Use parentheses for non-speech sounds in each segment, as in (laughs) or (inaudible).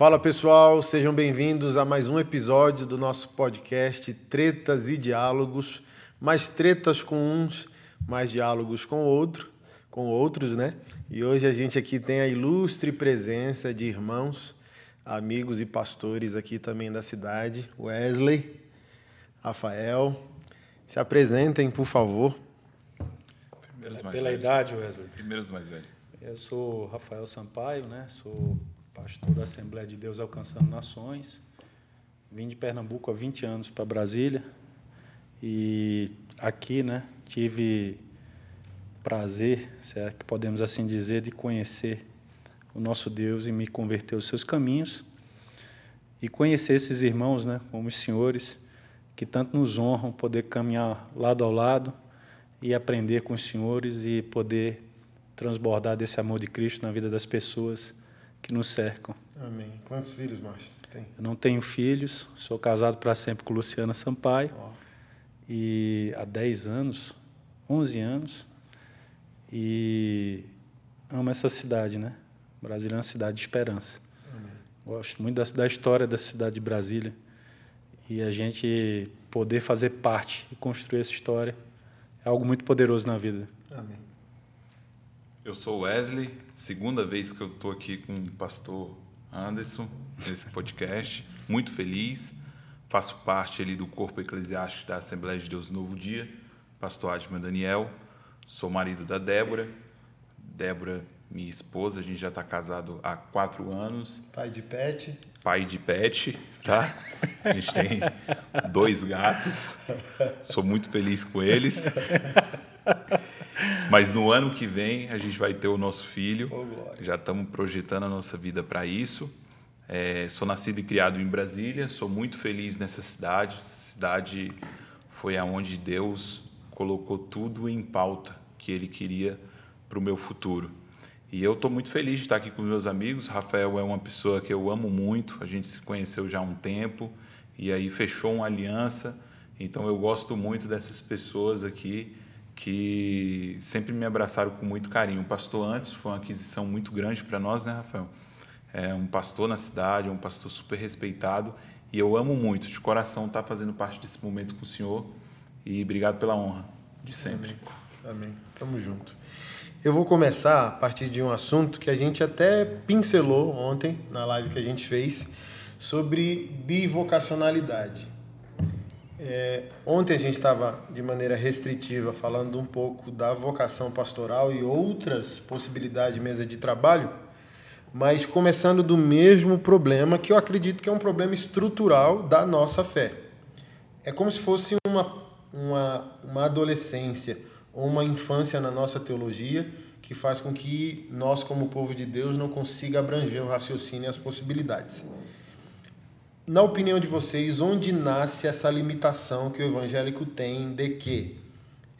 Fala pessoal, sejam bem-vindos a mais um episódio do nosso podcast Tretas e Diálogos. Mais tretas com uns, mais diálogos com outro, com outros, né? E hoje a gente aqui tem a ilustre presença de irmãos, amigos e pastores aqui também da cidade, Wesley, Rafael. Se apresentem, por favor. Primeiros mais Pela velhos. idade, Wesley. Primeiros mais velhos. Eu sou Rafael Sampaio, né? Sou pastor da Assembleia de Deus Alcançando Nações. Vim de Pernambuco há 20 anos para Brasília. E aqui, né, tive prazer, se é que podemos assim dizer, de conhecer o nosso Deus e me converter aos seus caminhos. E conhecer esses irmãos, né, como os senhores, que tanto nos honram poder caminhar lado ao lado e aprender com os senhores e poder transbordar desse amor de Cristo na vida das pessoas que nos cercam. Amém. Quantos filhos, Márcio, tem? Eu não tenho filhos, sou casado para sempre com Luciana Sampaio. Oh. E há 10 anos, 11 anos, e amo essa cidade, né? Brasília é uma cidade de esperança. Amém. Gosto muito da, da história da cidade de Brasília. E a gente poder fazer parte e construir essa história é algo muito poderoso na vida. Amém. Eu sou Wesley, segunda vez que eu estou aqui com o pastor Anderson nesse podcast. Muito feliz. Faço parte ali do corpo eclesiástico da Assembleia de Deus Novo Dia, pastor Adman Daniel. Sou marido da Débora. Débora, minha esposa, a gente já está casado há quatro anos. Pai de pet. Pai de pet, tá? A gente tem dois gatos. Sou muito feliz com eles. Mas no ano que vem a gente vai ter o nosso filho. Oh, Já estamos projetando a nossa vida para isso. É, sou nascido e criado em Brasília. Sou muito feliz nessa cidade. Essa cidade foi aonde Deus colocou tudo em pauta que Ele queria para o meu futuro. E eu estou muito feliz de estar aqui com meus amigos. Rafael é uma pessoa que eu amo muito. A gente se conheceu já há um tempo e aí fechou uma aliança. Então eu gosto muito dessas pessoas aqui que sempre me abraçaram com muito carinho. O pastor antes foi uma aquisição muito grande para nós, né, Rafael? É um pastor na cidade, é um pastor super respeitado e eu amo muito, de coração, estar tá fazendo parte desse momento com o senhor e obrigado pela honra de sempre. Amém. Amém. Tamo junto. Eu vou começar a partir de um assunto que a gente até pincelou ontem na live que a gente fez sobre bivocacionalidade. É, ontem a gente estava de maneira restritiva falando um pouco da vocação pastoral e outras possibilidades de mesa de trabalho, mas começando do mesmo problema que eu acredito que é um problema estrutural da nossa fé. É como se fosse uma, uma, uma adolescência ou uma infância na nossa teologia que faz com que nós, como povo de Deus, não consiga abranger o raciocínio e as possibilidades na opinião de vocês, onde nasce essa limitação que o evangélico tem de que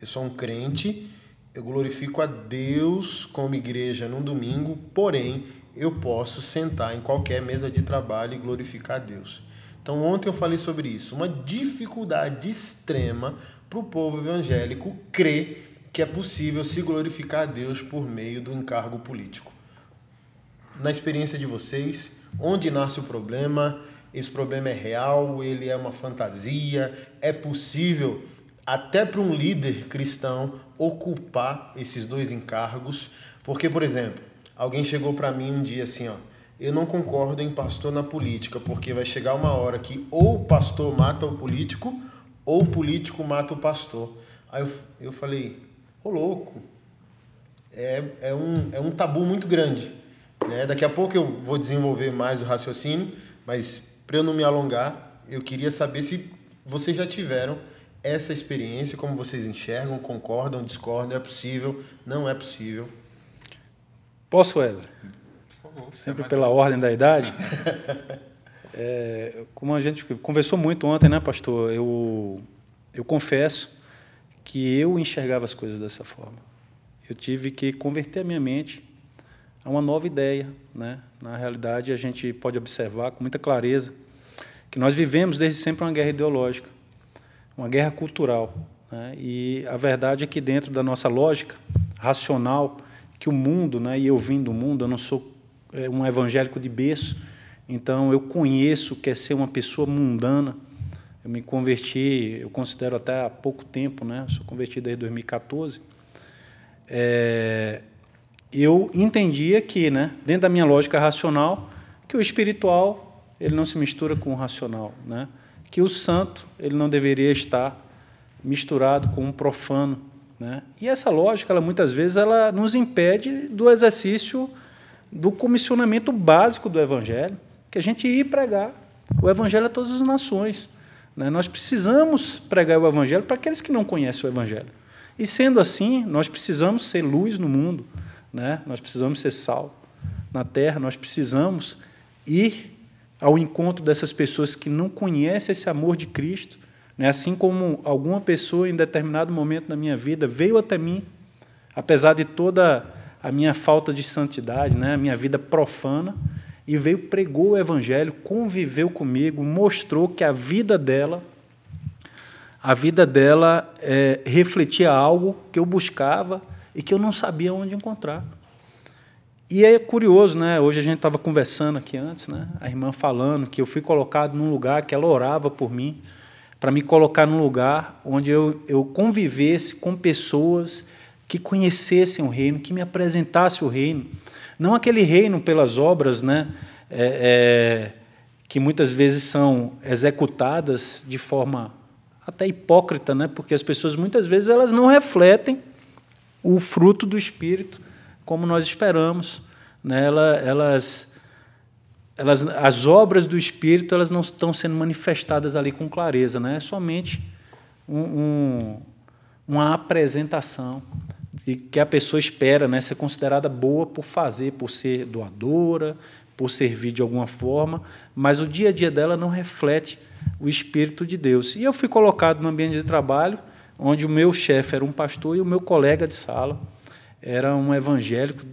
eu sou um crente, eu glorifico a Deus como igreja num domingo, porém eu posso sentar em qualquer mesa de trabalho e glorificar a Deus. Então, ontem eu falei sobre isso, uma dificuldade extrema para o povo evangélico crer que é possível se glorificar a Deus por meio do encargo político. Na experiência de vocês, onde nasce o problema? Esse problema é real, ele é uma fantasia, é possível até para um líder cristão ocupar esses dois encargos, porque por exemplo, alguém chegou para mim um dia assim, ó, eu não concordo em pastor na política, porque vai chegar uma hora que ou o pastor mata o político, ou o político mata o pastor. Aí eu, eu falei, ô louco, é, é, um, é um tabu muito grande. Né? Daqui a pouco eu vou desenvolver mais o raciocínio, mas para eu não me alongar, eu queria saber se vocês já tiveram essa experiência, como vocês enxergam, concordam, discordam, é possível, não é possível. Posso, Wesley? Por favor. Sempre pela ordem da idade. (laughs) é, como a gente conversou muito ontem, né, pastor? Eu, eu confesso que eu enxergava as coisas dessa forma. Eu tive que converter a minha mente uma nova ideia. Né? Na realidade, a gente pode observar com muita clareza que nós vivemos desde sempre uma guerra ideológica, uma guerra cultural. Né? E a verdade é que, dentro da nossa lógica racional, que o mundo, né, e eu vim do mundo, eu não sou é, um evangélico de berço, Então, eu conheço o que é ser uma pessoa mundana. Eu me converti, eu considero até há pouco tempo, né? sou convertido desde 2014. É, eu entendia que, né, dentro da minha lógica racional, que o espiritual ele não se mistura com o racional, né? que o santo ele não deveria estar misturado com um profano. Né? E essa lógica, ela, muitas vezes, ela nos impede do exercício do comissionamento básico do Evangelho, que a gente ir pregar o Evangelho a todas as nações. Né? Nós precisamos pregar o Evangelho para aqueles que não conhecem o Evangelho. E sendo assim, nós precisamos ser luz no mundo, né? nós precisamos ser sal na terra, nós precisamos ir ao encontro dessas pessoas que não conhecem esse amor de Cristo. Né? Assim como alguma pessoa em determinado momento da minha vida veio até mim, apesar de toda a minha falta de santidade, né? a minha vida profana, e veio, pregou o Evangelho, conviveu comigo, mostrou que a vida dela, a vida dela é, refletia algo que eu buscava e que eu não sabia onde encontrar. E é curioso, né? Hoje a gente estava conversando aqui antes, né? A irmã falando que eu fui colocado num lugar que ela orava por mim, para me colocar num lugar onde eu, eu convivesse com pessoas que conhecessem o reino, que me apresentassem o reino. Não aquele reino pelas obras, né? É, é, que muitas vezes são executadas de forma até hipócrita, né? Porque as pessoas muitas vezes elas não refletem o fruto do espírito como nós esperamos. Né? Elas, elas, as obras do Espírito elas não estão sendo manifestadas ali com clareza, né? é somente um, um, uma apresentação e que a pessoa espera né, ser considerada boa por fazer, por ser doadora, por servir de alguma forma, mas o dia a dia dela não reflete o Espírito de Deus. E eu fui colocado no ambiente de trabalho, onde o meu chefe era um pastor e o meu colega de sala era um evangélico,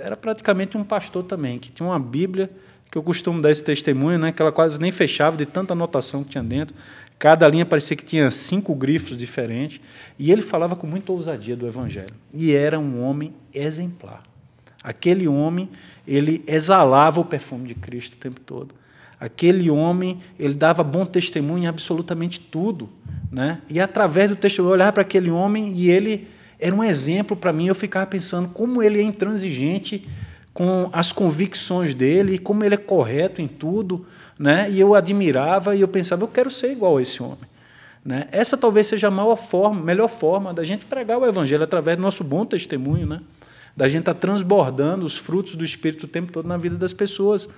era praticamente um pastor também, que tinha uma Bíblia, que eu costumo dar esse testemunho, né, que ela quase nem fechava de tanta anotação que tinha dentro. Cada linha parecia que tinha cinco grifos diferentes. E ele falava com muita ousadia do Evangelho. E era um homem exemplar. Aquele homem, ele exalava o perfume de Cristo o tempo todo. Aquele homem, ele dava bom testemunho em absolutamente tudo. Né? E através do testemunho, eu olhava para aquele homem e ele era um exemplo para mim. Eu ficava pensando como ele é intransigente com as convicções dele, como ele é correto em tudo, né? E eu admirava e eu pensava, eu quero ser igual a esse homem. Né? Essa talvez seja a maior forma, melhor forma da gente pregar o evangelho através do nosso bom testemunho, né? Da gente estar tá transbordando os frutos do Espírito o tempo todo na vida das pessoas.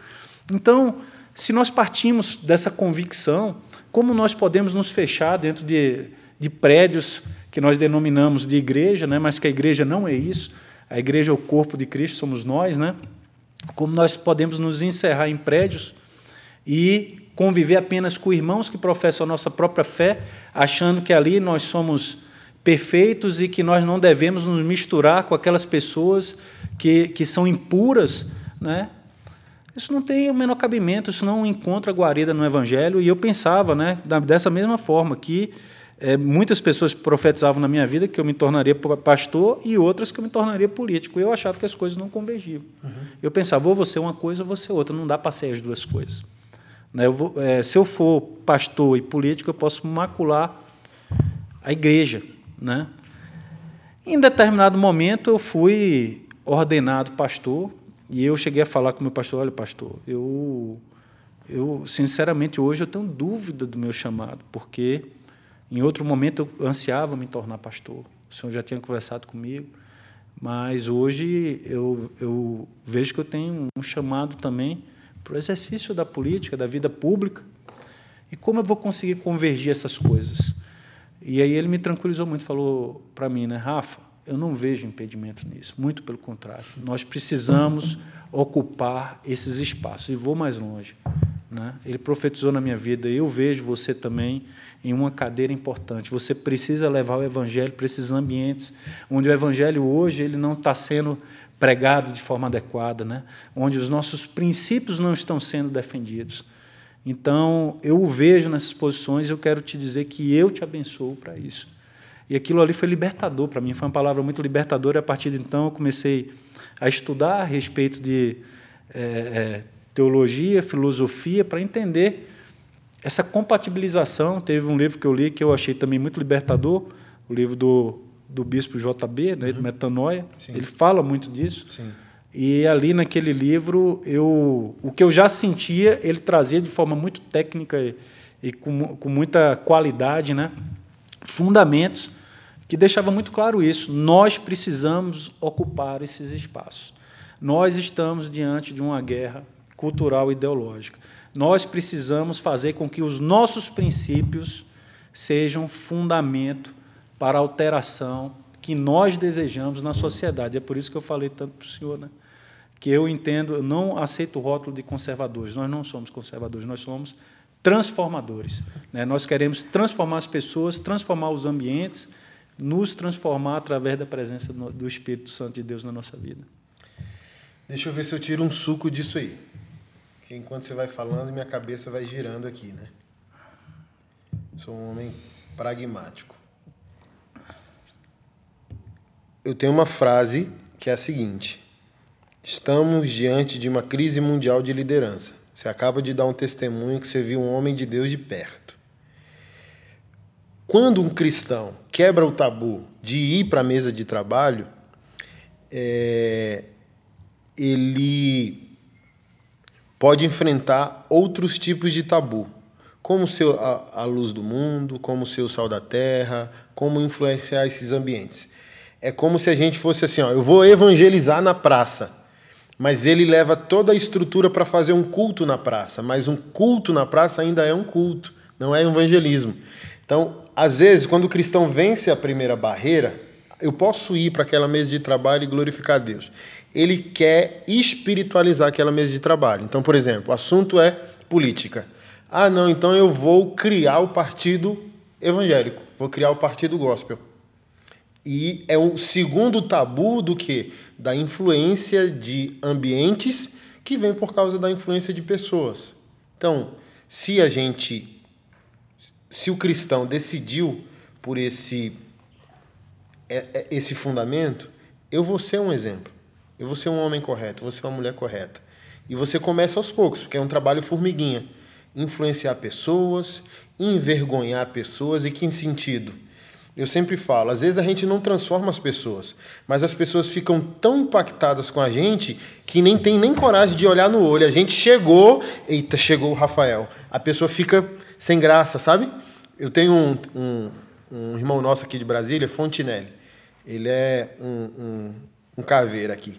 Então, se nós partimos dessa convicção, como nós podemos nos fechar dentro de, de prédios que nós denominamos de igreja, né? mas que a igreja não é isso. A igreja é o corpo de Cristo, somos nós, né? Como nós podemos nos encerrar em prédios e conviver apenas com irmãos que professam a nossa própria fé, achando que ali nós somos perfeitos e que nós não devemos nos misturar com aquelas pessoas que, que são impuras, né? Isso não tem o menor cabimento, isso não encontra guarida no Evangelho. E eu pensava, né, dessa mesma forma, que é, muitas pessoas profetizavam na minha vida que eu me tornaria pastor e outras que eu me tornaria político. Eu achava que as coisas não convergiam. Uhum. Eu pensava, ou você uma coisa ou você outra, não dá para ser as duas coisas. Né? Eu vou, é, se eu for pastor e político, eu posso macular a igreja. Né? Em determinado momento, eu fui ordenado pastor e eu cheguei a falar com o meu pastor: olha, pastor, eu, eu sinceramente hoje eu tenho dúvida do meu chamado, porque em outro momento eu ansiava me tornar pastor. O senhor já tinha conversado comigo, mas hoje eu, eu vejo que eu tenho um chamado também para o exercício da política, da vida pública. E como eu vou conseguir convergir essas coisas? E aí ele me tranquilizou muito, falou para mim, né, Rafa, eu não vejo impedimento nisso, muito pelo contrário. Nós precisamos ocupar esses espaços. E vou mais longe. Né? Ele profetizou na minha vida, eu vejo você também em uma cadeira importante. Você precisa levar o evangelho para esses ambientes onde o evangelho hoje ele não está sendo pregado de forma adequada, né? onde os nossos princípios não estão sendo defendidos. Então, eu o vejo nessas posições e eu quero te dizer que eu te abençoo para isso. E aquilo ali foi libertador para mim, foi uma palavra muito libertadora. E a partir de então, eu comecei a estudar a respeito de é, é, teologia, filosofia, para entender essa compatibilização. Teve um livro que eu li que eu achei também muito libertador, o livro do, do bispo JB, né, uhum. do Metanoia. Sim. Ele fala muito disso. Sim. E ali naquele livro, eu, o que eu já sentia, ele trazia de forma muito técnica e, e com, com muita qualidade, né, fundamentos que deixava muito claro isso. Nós precisamos ocupar esses espaços. Nós estamos diante de uma guerra cultural e ideológica. Nós precisamos fazer com que os nossos princípios sejam fundamento para a alteração que nós desejamos na sociedade. É por isso que eu falei tanto para o senhor, né? que eu entendo, eu não aceito o rótulo de conservadores. Nós não somos conservadores, nós somos transformadores. Né? Nós queremos transformar as pessoas, transformar os ambientes, nos transformar através da presença do Espírito Santo de Deus na nossa vida. Deixa eu ver se eu tiro um suco disso aí. Porque enquanto você vai falando, minha cabeça vai girando aqui, né? Sou um homem pragmático. Eu tenho uma frase que é a seguinte: Estamos diante de uma crise mundial de liderança. Você acaba de dar um testemunho que você viu um homem de Deus de perto. Quando um cristão quebra o tabu de ir para a mesa de trabalho, é, ele pode enfrentar outros tipos de tabu, como a, a luz do mundo, como ser o sal da terra, como influenciar esses ambientes. É como se a gente fosse assim, ó, eu vou evangelizar na praça, mas ele leva toda a estrutura para fazer um culto na praça, mas um culto na praça ainda é um culto, não é evangelismo. Então, às vezes, quando o cristão vence a primeira barreira, eu posso ir para aquela mesa de trabalho e glorificar a Deus. Ele quer espiritualizar aquela mesa de trabalho. Então, por exemplo, o assunto é política. Ah, não, então eu vou criar o partido evangélico, vou criar o partido gospel. E é o segundo tabu do que? Da influência de ambientes que vem por causa da influência de pessoas. Então, se a gente se o cristão decidiu por esse é, é, esse fundamento, eu vou ser um exemplo. Eu vou ser um homem correto, vou ser uma mulher correta. E você começa aos poucos, porque é um trabalho formiguinha. Influenciar pessoas, envergonhar pessoas e que sentido? Eu sempre falo, às vezes a gente não transforma as pessoas, mas as pessoas ficam tão impactadas com a gente que nem tem nem coragem de olhar no olho. A gente chegou, eita, chegou o Rafael. A pessoa fica sem graça, sabe? Eu tenho um, um, um irmão nosso aqui de Brasília, Fontinelli. Ele é um, um, um caveira aqui.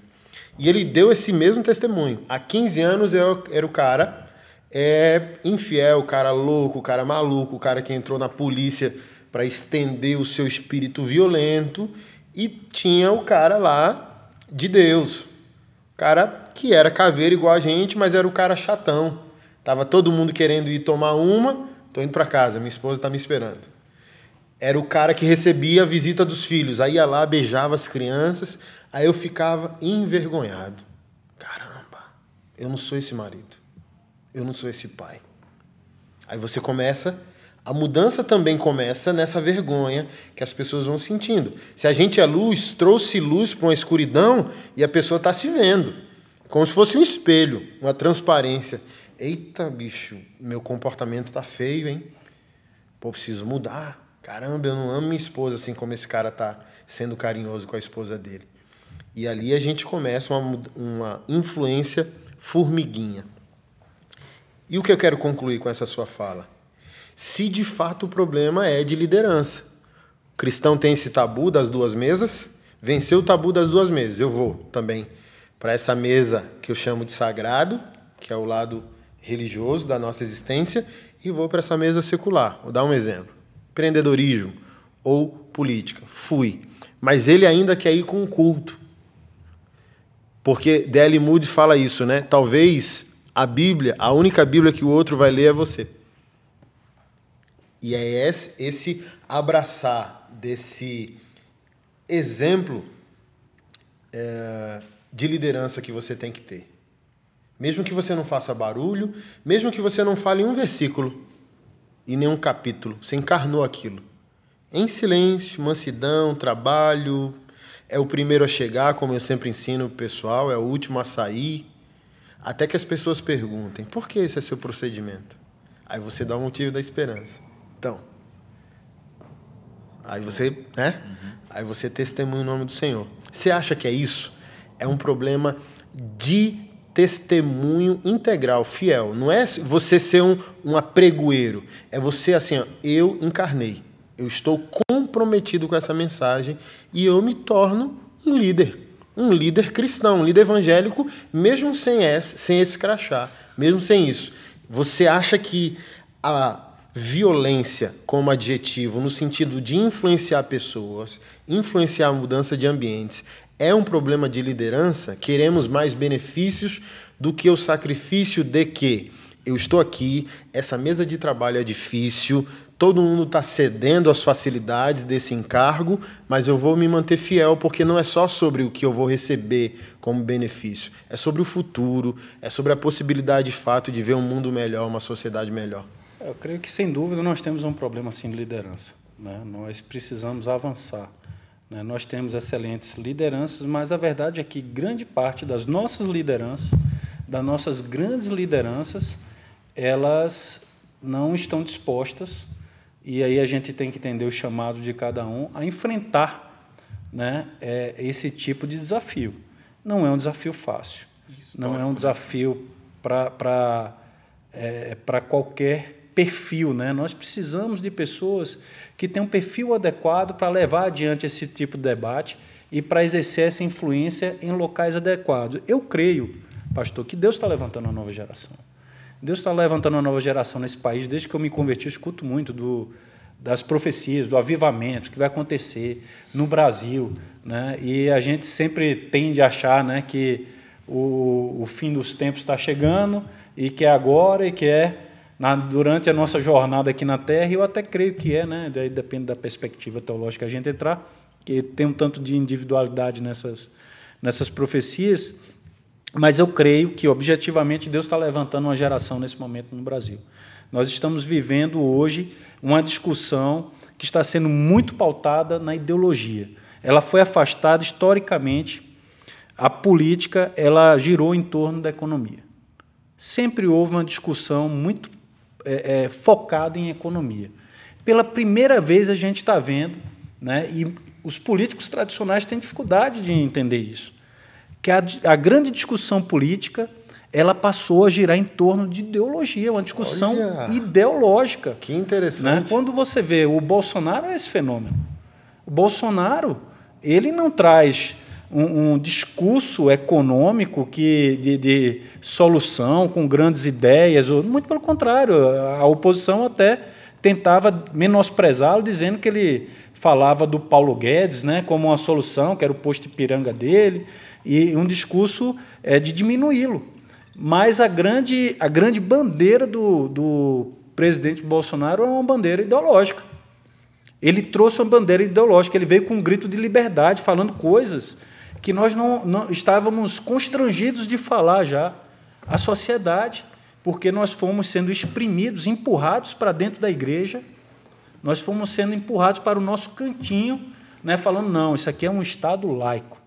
E ele deu esse mesmo testemunho. Há 15 anos eu era o cara é, infiel, o cara louco, o cara maluco, o cara que entrou na polícia para estender o seu espírito violento. E tinha o cara lá de Deus. O cara que era caveira igual a gente, mas era o cara chatão. Tava todo mundo querendo ir tomar uma, Tô indo para casa, minha esposa está me esperando. Era o cara que recebia a visita dos filhos. Aí ia lá, beijava as crianças. Aí eu ficava envergonhado. Caramba, eu não sou esse marido. Eu não sou esse pai. Aí você começa. A mudança também começa nessa vergonha que as pessoas vão sentindo. Se a gente é luz, trouxe luz para uma escuridão e a pessoa está se vendo. Como se fosse um espelho, uma transparência. Eita, bicho, meu comportamento tá feio, hein? Pô, preciso mudar. Caramba, eu não amo minha esposa assim como esse cara tá sendo carinhoso com a esposa dele. E ali a gente começa uma, uma influência formiguinha. E o que eu quero concluir com essa sua fala? Se de fato o problema é de liderança. O cristão tem esse tabu das duas mesas, venceu o tabu das duas mesas. Eu vou também para essa mesa que eu chamo de sagrado, que é o lado religioso da nossa existência e vou para essa mesa secular. Vou dar um exemplo: empreendedorismo ou política. Fui. Mas ele ainda quer ir com o culto. Porque D.L. Moody fala isso, né? Talvez a Bíblia, a única Bíblia que o outro vai ler é você. E é esse, abraçar desse exemplo é, de liderança que você tem que ter. Mesmo que você não faça barulho, mesmo que você não fale um versículo e nenhum capítulo, você encarnou aquilo. Em silêncio, mansidão, trabalho, é o primeiro a chegar, como eu sempre ensino o pessoal, é o último a sair. até que as pessoas perguntem: por que esse é seu procedimento? Aí você dá o motivo da esperança. Então, aí você, né? Uhum. Aí você testemunha o nome do Senhor. Você acha que é isso? É um problema de testemunho integral, fiel. Não é você ser um, um apregoeiro. É você assim, ó, eu encarnei. Eu estou comprometido com essa mensagem e eu me torno um líder. Um líder cristão, um líder evangélico, mesmo sem esse, sem esse crachá, mesmo sem isso. Você acha que a violência como adjetivo, no sentido de influenciar pessoas, influenciar a mudança de ambientes, é um problema de liderança? Queremos mais benefícios do que o sacrifício de que eu estou aqui, essa mesa de trabalho é difícil, todo mundo está cedendo às facilidades desse encargo, mas eu vou me manter fiel porque não é só sobre o que eu vou receber como benefício, é sobre o futuro, é sobre a possibilidade de fato de ver um mundo melhor, uma sociedade melhor. Eu creio que sem dúvida nós temos um problema assim de liderança. Né? Nós precisamos avançar. Né? Nós temos excelentes lideranças, mas a verdade é que grande parte das nossas lideranças, das nossas grandes lideranças, elas não estão dispostas e aí a gente tem que entender o chamado de cada um a enfrentar né, é, esse tipo de desafio. Não é um desafio fácil. Não é um desafio para é, qualquer perfil. Né? Nós precisamos de pessoas que tenham um perfil adequado para levar adiante esse tipo de debate e para exercer essa influência em locais adequados. Eu creio, pastor, que Deus está levantando uma nova geração. Deus está levantando uma nova geração nesse país. Desde que eu me converti, eu escuto muito do, das profecias, do avivamento que vai acontecer no Brasil. Né? E a gente sempre tende a achar né, que o, o fim dos tempos está chegando e que é agora e que é na, durante a nossa jornada aqui na Terra. Eu até creio que é, né? Daí depende da perspectiva teológica a gente entrar, que tem um tanto de individualidade nessas, nessas profecias. Mas eu creio que, objetivamente, Deus está levantando uma geração nesse momento no Brasil. Nós estamos vivendo hoje uma discussão que está sendo muito pautada na ideologia. Ela foi afastada historicamente. A política ela girou em torno da economia. Sempre houve uma discussão muito é, é, focada em economia. Pela primeira vez a gente está vendo, né, e os políticos tradicionais têm dificuldade de entender isso que a, a grande discussão política ela passou a girar em torno de ideologia, uma discussão Olha, ideológica. Que interessante. Né? Quando você vê o Bolsonaro é esse fenômeno. O Bolsonaro ele não traz um, um discurso econômico que de, de, solução com grandes ideias, muito pelo contrário, a oposição até tentava menosprezá-lo, dizendo que ele falava do Paulo Guedes né, como uma solução, que era o posto de piranga dele e um discurso é, de diminuí-lo. Mas a grande, a grande bandeira do, do presidente Bolsonaro é uma bandeira ideológica. Ele trouxe uma bandeira ideológica, ele veio com um grito de liberdade, falando coisas que nós não, não estávamos constrangidos de falar já. A sociedade, porque nós fomos sendo exprimidos, empurrados para dentro da igreja, nós fomos sendo empurrados para o nosso cantinho, né, falando: não, isso aqui é um Estado laico.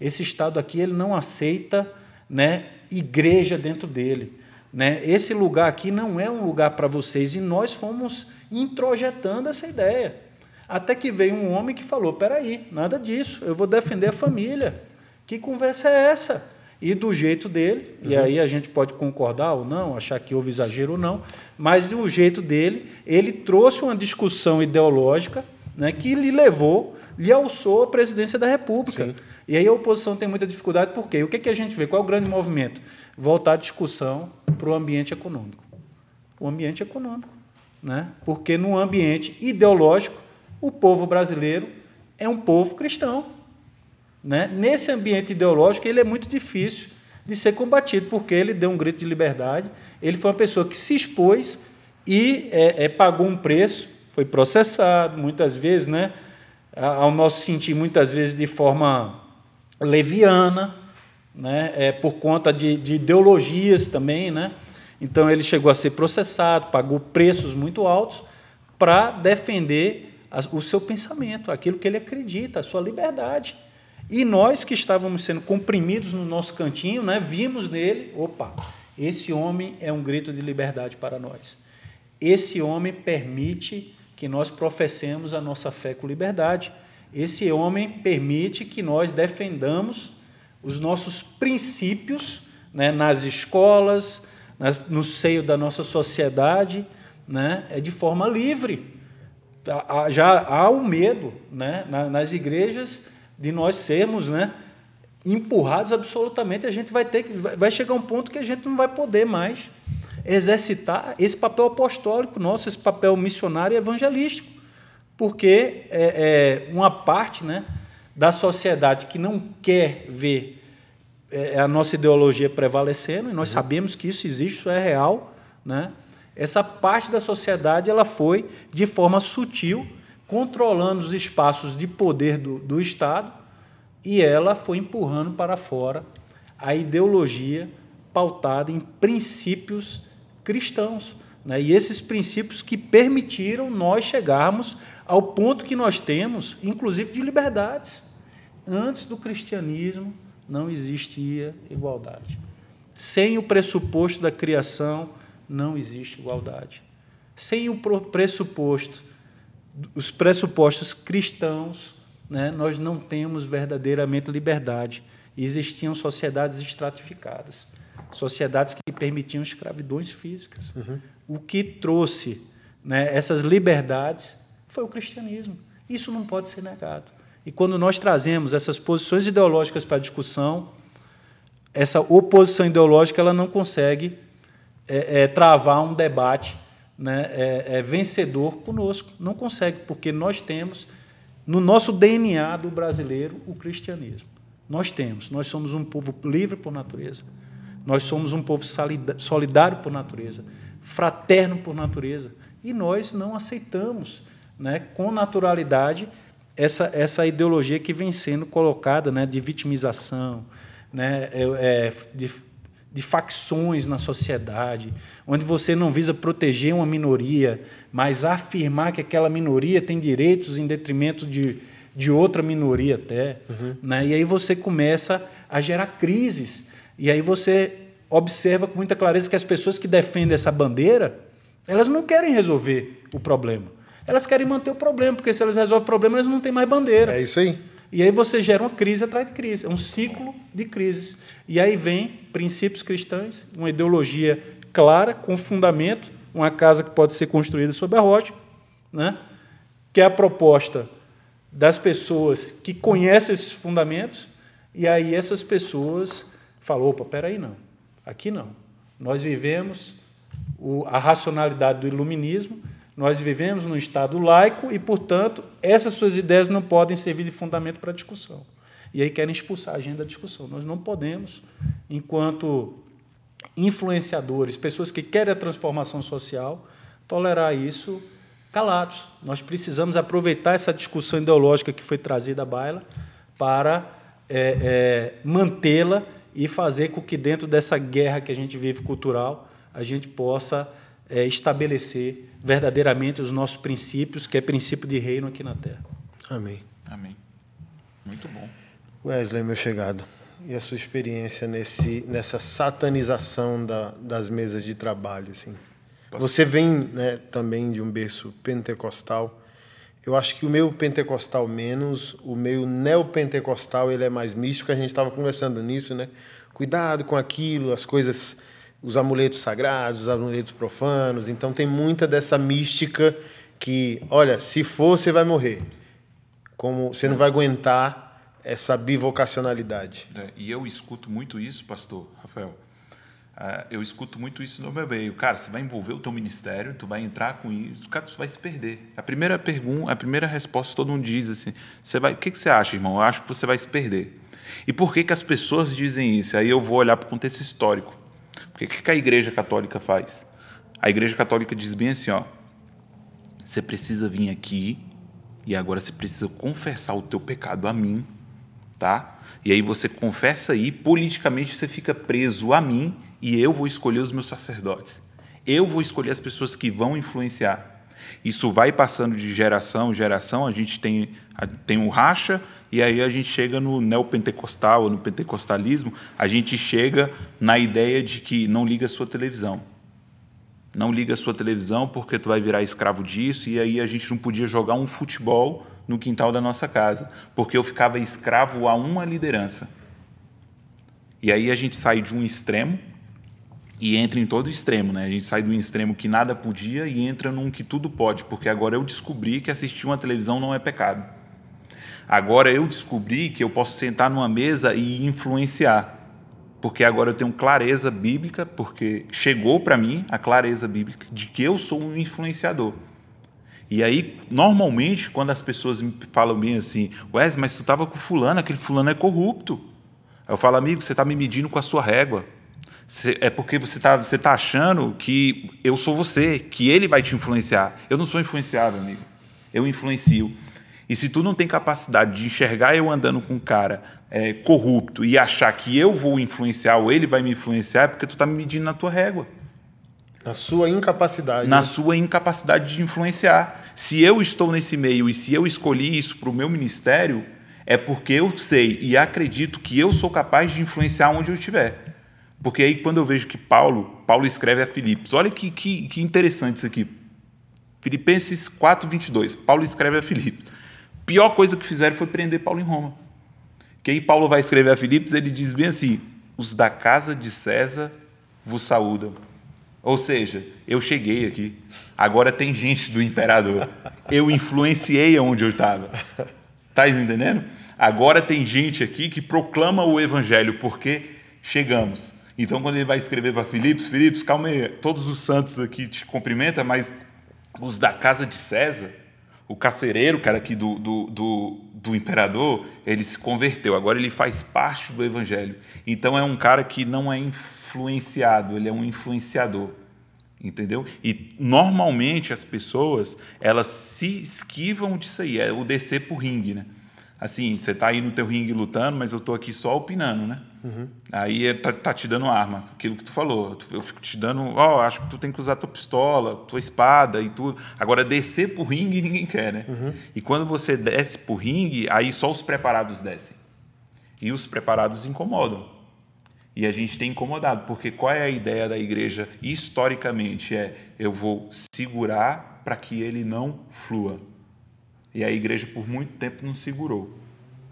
Esse Estado aqui ele não aceita né, igreja dentro dele. Né? Esse lugar aqui não é um lugar para vocês. E nós fomos introjetando essa ideia. Até que veio um homem que falou: peraí, nada disso, eu vou defender a família. Que conversa é essa? E do jeito dele, uhum. e aí a gente pode concordar ou não, achar que houve exagero ou não, mas do jeito dele, ele trouxe uma discussão ideológica né, que lhe levou, lhe alçou a presidência da República. Sim. E aí a oposição tem muita dificuldade, por quê? O que, que a gente vê? Qual é o grande movimento? Voltar a discussão para o ambiente econômico. O ambiente econômico. Né? Porque no ambiente ideológico, o povo brasileiro é um povo cristão. Né? Nesse ambiente ideológico, ele é muito difícil de ser combatido, porque ele deu um grito de liberdade, ele foi uma pessoa que se expôs e é, é, pagou um preço, foi processado, muitas vezes, né? ao nosso sentir, muitas vezes de forma leviana, né? é, por conta de, de ideologias também. Né? Então, ele chegou a ser processado, pagou preços muito altos para defender o seu pensamento, aquilo que ele acredita, a sua liberdade. E nós que estávamos sendo comprimidos no nosso cantinho, né, vimos nele, opa, esse homem é um grito de liberdade para nós. Esse homem permite que nós professemos a nossa fé com liberdade. Esse homem permite que nós defendamos os nossos princípios né, nas escolas, no seio da nossa sociedade, né, é de forma livre. Já há o medo né, nas igrejas de nós sermos né, empurrados absolutamente. A gente vai ter que vai chegar um ponto que a gente não vai poder mais exercitar esse papel apostólico nosso, esse papel missionário e evangelístico, porque é, é uma parte né, da sociedade que não quer ver é a nossa ideologia prevalecendo, e nós uhum. sabemos que isso existe, isso é real, né? Essa parte da sociedade ela foi, de forma sutil, controlando os espaços de poder do, do Estado, e ela foi empurrando para fora a ideologia pautada em princípios cristãos. Né? E esses princípios que permitiram nós chegarmos ao ponto que nós temos, inclusive de liberdades. Antes do cristianismo não existia igualdade. Sem o pressuposto da criação, não existe igualdade. Sem o pressuposto, os pressupostos cristãos, né, nós não temos verdadeiramente liberdade. Existiam sociedades estratificadas sociedades que permitiam escravidões físicas. Uhum. O que trouxe né, essas liberdades foi o cristianismo. Isso não pode ser negado. E quando nós trazemos essas posições ideológicas para a discussão, essa oposição ideológica ela não consegue é, é, travar um debate né, é, é vencedor conosco. Não consegue, porque nós temos no nosso DNA do brasileiro o cristianismo. Nós temos, nós somos um povo livre por natureza. Nós somos um povo solidário por natureza, fraterno por natureza. E nós não aceitamos né, com naturalidade essa, essa ideologia que vem sendo colocada né, de vitimização, né, é, é, de, de facções na sociedade, onde você não visa proteger uma minoria, mas afirmar que aquela minoria tem direitos em detrimento de, de outra minoria até. Uhum. Né? E aí você começa a gerar crises e aí você observa com muita clareza que as pessoas que defendem essa bandeira, elas não querem resolver o problema. Elas querem manter o problema, porque se elas resolvem o problema, elas não têm mais bandeira. É isso aí. E aí você gera uma crise atrás de crise, é um ciclo de crises. E aí vem princípios cristãos, uma ideologia clara, com fundamento, uma casa que pode ser construída sobre a rocha, né? que é a proposta das pessoas que conhecem esses fundamentos, e aí essas pessoas falou: opa, peraí, não. Aqui não. Nós vivemos a racionalidade do iluminismo, nós vivemos num Estado laico e, portanto, essas suas ideias não podem servir de fundamento para a discussão. E aí querem expulsar a agenda da discussão. Nós não podemos, enquanto influenciadores, pessoas que querem a transformação social, tolerar isso calados. Nós precisamos aproveitar essa discussão ideológica que foi trazida à baila para é, é, mantê-la e fazer com que, dentro dessa guerra que a gente vive cultural, a gente possa é, estabelecer verdadeiramente os nossos princípios, que é princípio de reino aqui na Terra. Amém. Amém. Muito bom. Wesley, meu chegado, e a sua experiência nesse, nessa satanização da, das mesas de trabalho? Assim? Você vem né, também de um berço pentecostal. Eu acho que o meu pentecostal menos, o meu neopentecostal ele é mais místico, a gente estava conversando nisso, né? Cuidado com aquilo, as coisas, os amuletos sagrados, os amuletos profanos. Então tem muita dessa mística que, olha, se for, você vai morrer. Como você não vai aguentar essa bivocacionalidade. É, e eu escuto muito isso, pastor Rafael. Uh, eu escuto muito isso no meu meio. Cara, você vai envolver o teu ministério, tu vai entrar com isso, cara, tu vai se perder. A primeira pergunta, a primeira resposta todo mundo diz assim: você vai, o que, que você acha, irmão? Eu acho que você vai se perder. E por que, que as pessoas dizem isso? Aí eu vou olhar para o contexto histórico. O que, a Igreja Católica faz? A Igreja Católica diz bem assim: ó, você precisa vir aqui e agora você precisa confessar o teu pecado a mim, tá? E aí você confessa aí, politicamente você fica preso a mim e eu vou escolher os meus sacerdotes. Eu vou escolher as pessoas que vão influenciar. Isso vai passando de geração em geração, a gente tem, tem um racha, E aí a gente chega no neopentecostal, no pentecostalismo, a gente chega na ideia de que não liga a sua televisão. Não liga a sua televisão porque tu vai virar escravo disso, e aí a gente não podia jogar um futebol no quintal da nossa casa, porque eu ficava escravo a uma liderança. E aí a gente sai de um extremo e entra em todo extremo, né? A gente sai de um extremo que nada podia e entra num que tudo pode, porque agora eu descobri que assistir uma televisão não é pecado. Agora eu descobri que eu posso sentar numa mesa e influenciar, porque agora eu tenho clareza bíblica, porque chegou para mim a clareza bíblica de que eu sou um influenciador. E aí, normalmente, quando as pessoas me falam bem assim, Wes, mas tu estava com fulano, aquele fulano é corrupto. Eu falo, amigo, você está me medindo com a sua régua é porque você está você tá achando que eu sou você, que ele vai te influenciar. Eu não sou influenciável, amigo. Eu influencio. E se tu não tem capacidade de enxergar eu andando com um cara é, corrupto e achar que eu vou influenciar ou ele vai me influenciar, é porque tu está me medindo na tua régua. Na sua incapacidade. Na né? sua incapacidade de influenciar. Se eu estou nesse meio e se eu escolhi isso para o meu ministério, é porque eu sei e acredito que eu sou capaz de influenciar onde eu estiver. Porque aí, quando eu vejo que Paulo, Paulo escreve a Filipos, olha que, que, que interessante isso aqui. Filipenses 4, 22. Paulo escreve a Filipos. Pior coisa que fizeram foi prender Paulo em Roma. Que aí Paulo vai escrever a Filipos, ele diz bem assim: os da casa de César vos saúdam. Ou seja, eu cheguei aqui, agora tem gente do imperador. Eu influenciei aonde eu estava. Está entendendo? Agora tem gente aqui que proclama o evangelho, porque chegamos. Então, quando ele vai escrever para Filipos, Filipos, calma aí, todos os santos aqui te cumprimentam, mas os da casa de César, o carcereiro, cara, aqui do, do, do, do, imperador, ele se converteu. Agora ele faz parte do evangelho. Então, é um cara que não é influenciado, ele é um influenciador. Entendeu? E normalmente as pessoas elas se esquivam disso aí, é o descer por ringue, né? Assim, você está aí no teu ringue lutando, mas eu estou aqui só opinando, né? Uhum. Aí é, tá, tá, te dando arma, aquilo que tu falou. Eu fico te dando, ó, oh, acho que tu tem que usar tua pistola, tua espada e tudo. Agora, descer pro ringue (laughs) ninguém quer, né? Uhum. E quando você desce pro ringue, aí só os preparados descem. E os preparados incomodam. E a gente tem incomodado, porque qual é a ideia da igreja historicamente? É eu vou segurar para que ele não flua. E a igreja por muito tempo não segurou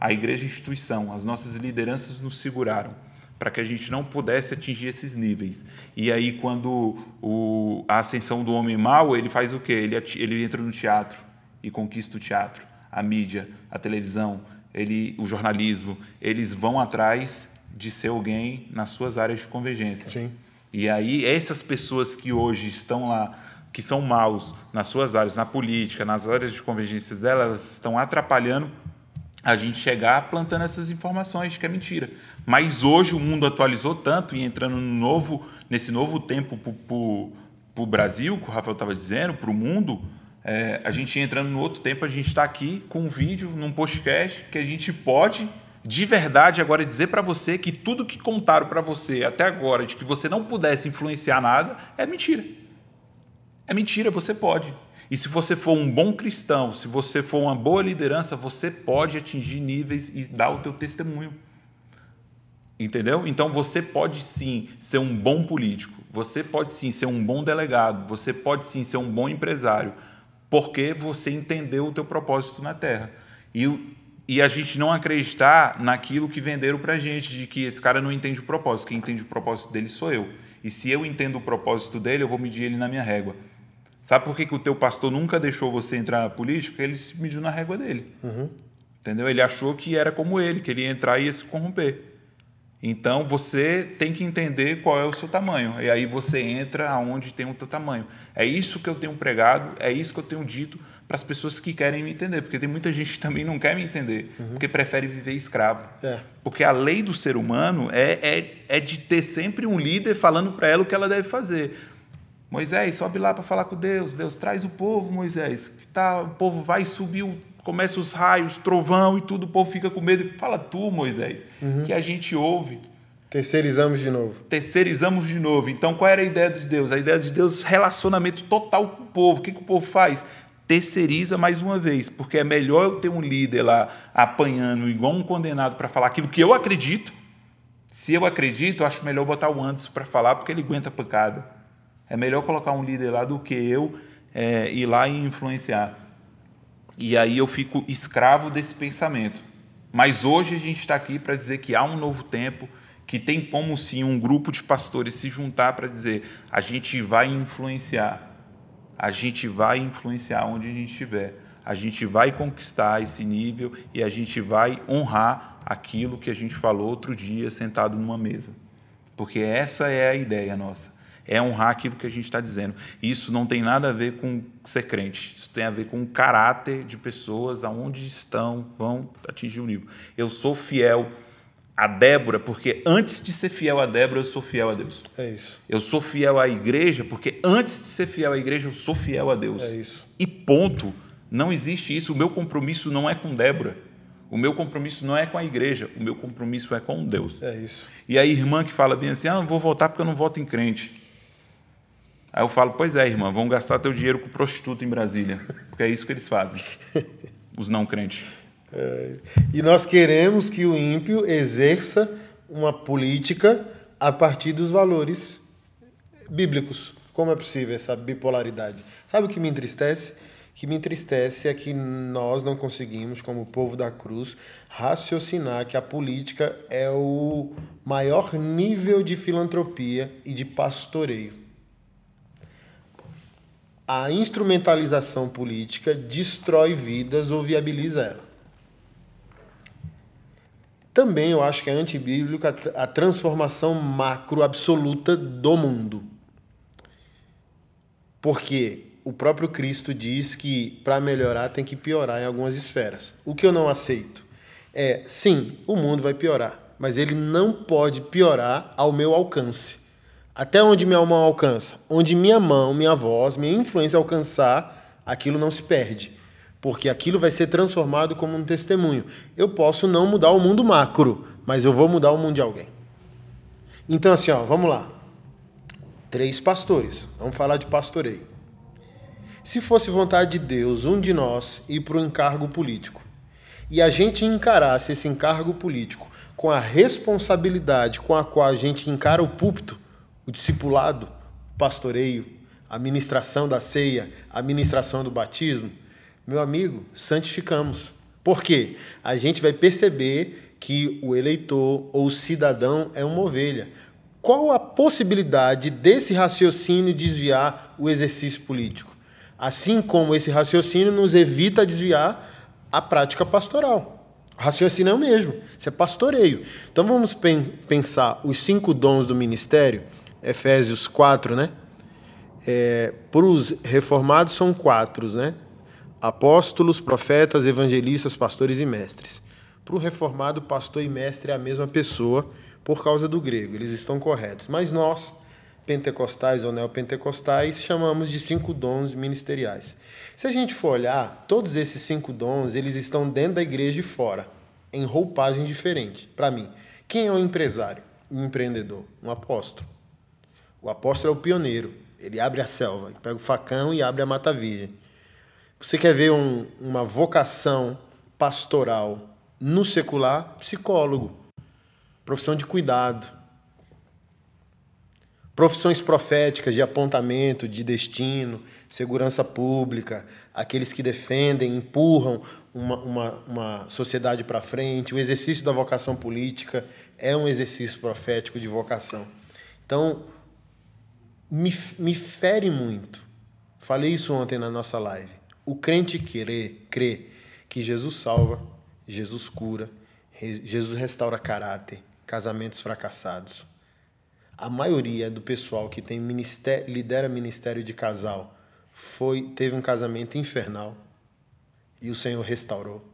a igreja instituição, as nossas lideranças nos seguraram para que a gente não pudesse atingir esses níveis. E aí, quando o, a ascensão do homem mau, ele faz o quê? Ele, ele entra no teatro e conquista o teatro, a mídia, a televisão, ele, o jornalismo. Eles vão atrás de ser alguém nas suas áreas de convergência. Sim. E aí, essas pessoas que hoje estão lá, que são maus nas suas áreas, na política, nas áreas de convergência delas, elas estão atrapalhando a gente chegar plantando essas informações, que é mentira. Mas hoje o mundo atualizou tanto e entrando no novo, nesse novo tempo para o Brasil, que o Rafael estava dizendo, para o mundo, é, a gente entrando no outro tempo, a gente está aqui com um vídeo, num podcast, que a gente pode, de verdade, agora dizer para você que tudo que contaram para você até agora, de que você não pudesse influenciar nada, é mentira. É mentira, você pode. E se você for um bom cristão, se você for uma boa liderança, você pode atingir níveis e dar o teu testemunho. Entendeu? Então você pode sim ser um bom político, você pode sim ser um bom delegado, você pode sim ser um bom empresário, porque você entendeu o teu propósito na Terra. E, e a gente não acreditar naquilo que venderam para gente, de que esse cara não entende o propósito, quem entende o propósito dele sou eu. E se eu entendo o propósito dele, eu vou medir ele na minha régua. Sabe por que, que o teu pastor nunca deixou você entrar na política? Ele se mediu na régua dele. Uhum. Entendeu? Ele achou que era como ele, que ele ia entrar e ia se corromper. Então você tem que entender qual é o seu tamanho. E aí você entra aonde tem o teu tamanho. É isso que eu tenho pregado, é isso que eu tenho dito para as pessoas que querem me entender. Porque tem muita gente que também não quer me entender, uhum. porque prefere viver escravo. É. Porque a lei do ser humano é, é, é de ter sempre um líder falando para ela o que ela deve fazer. Moisés, sobe lá para falar com Deus. Deus traz o povo, Moisés. Tá, o povo vai subir, começa os raios, trovão e tudo, o povo fica com medo. Fala tu, Moisés, uhum. que a gente ouve. Terceirizamos de novo. Terceirizamos de novo. Então, qual era a ideia de Deus? A ideia de Deus relacionamento total com o povo. O que, que o povo faz? terceiriza mais uma vez, porque é melhor eu ter um líder lá apanhando igual um condenado para falar aquilo que eu acredito. Se eu acredito, eu acho melhor botar o Anderson para falar, porque ele aguenta pancada. É melhor colocar um líder lá do que eu é, ir lá e influenciar. E aí eu fico escravo desse pensamento. Mas hoje a gente está aqui para dizer que há um novo tempo, que tem como sim um grupo de pastores se juntar para dizer a gente vai influenciar a gente vai influenciar onde a gente estiver. A gente vai conquistar esse nível e a gente vai honrar aquilo que a gente falou outro dia sentado numa mesa. Porque essa é a ideia nossa. É honrar aquilo que a gente está dizendo. Isso não tem nada a ver com ser crente. Isso tem a ver com o caráter de pessoas, aonde estão, vão atingir o um nível. Eu sou fiel a Débora, porque antes de ser fiel a Débora, eu sou fiel a Deus. É isso. Eu sou fiel à igreja, porque antes de ser fiel à igreja, eu sou fiel a Deus. É isso. E ponto. Não existe isso. O meu compromisso não é com Débora. O meu compromisso não é com a igreja. O meu compromisso é com Deus. É isso. E a irmã que fala bem assim: ah, não vou voltar porque eu não voto em crente. Aí eu falo: pois é, irmã, vão gastar teu dinheiro com prostituta em Brasília. Porque é isso que eles fazem. (laughs) Os não crentes. É, e nós queremos que o ímpio exerça uma política a partir dos valores bíblicos. Como é possível essa bipolaridade? Sabe o que me entristece? O que me entristece é que nós não conseguimos, como povo da cruz, raciocinar que a política é o maior nível de filantropia e de pastoreio. A instrumentalização política destrói vidas ou viabiliza ela. Também eu acho que é antibíblica a transformação macro absoluta do mundo. Porque o próprio Cristo diz que para melhorar tem que piorar em algumas esferas. O que eu não aceito é, sim, o mundo vai piorar, mas ele não pode piorar ao meu alcance. Até onde minha mão alcança? Onde minha mão, minha voz, minha influência alcançar, aquilo não se perde porque aquilo vai ser transformado como um testemunho. Eu posso não mudar o mundo macro, mas eu vou mudar o mundo de alguém. Então, assim, ó, vamos lá. Três pastores. Vamos falar de pastoreio. Se fosse vontade de Deus, um de nós ir para o encargo político e a gente encarasse esse encargo político com a responsabilidade com a qual a gente encara o púlpito, o discipulado, o pastoreio, a ministração da ceia, a ministração do batismo, meu amigo, santificamos. Por quê? A gente vai perceber que o eleitor ou o cidadão é uma ovelha. Qual a possibilidade desse raciocínio desviar o exercício político? Assim como esse raciocínio nos evita desviar a prática pastoral. O raciocínio é o mesmo, isso é pastoreio. Então vamos pensar os cinco dons do ministério, Efésios 4, né? É, Para os reformados são quatro, né? apóstolos, profetas, evangelistas, pastores e mestres. Para o reformado, pastor e mestre é a mesma pessoa por causa do grego, eles estão corretos. Mas nós, pentecostais ou neopentecostais, chamamos de cinco dons ministeriais. Se a gente for olhar, todos esses cinco dons, eles estão dentro da igreja e fora, em roupagem diferente. Para mim, quem é um empresário, um empreendedor? Um apóstolo. O apóstolo é o pioneiro. Ele abre a selva, pega o facão e abre a mata virgem. Você quer ver um, uma vocação pastoral no secular? Psicólogo. Profissão de cuidado. Profissões proféticas de apontamento, de destino, segurança pública, aqueles que defendem, empurram uma, uma, uma sociedade para frente. O exercício da vocação política é um exercício profético de vocação. Então, me, me fere muito. Falei isso ontem na nossa live o crente querer, crê que Jesus salva, Jesus cura, Jesus restaura caráter, casamentos fracassados. A maioria do pessoal que tem ministério, lidera ministério de casal foi teve um casamento infernal e o Senhor restaurou,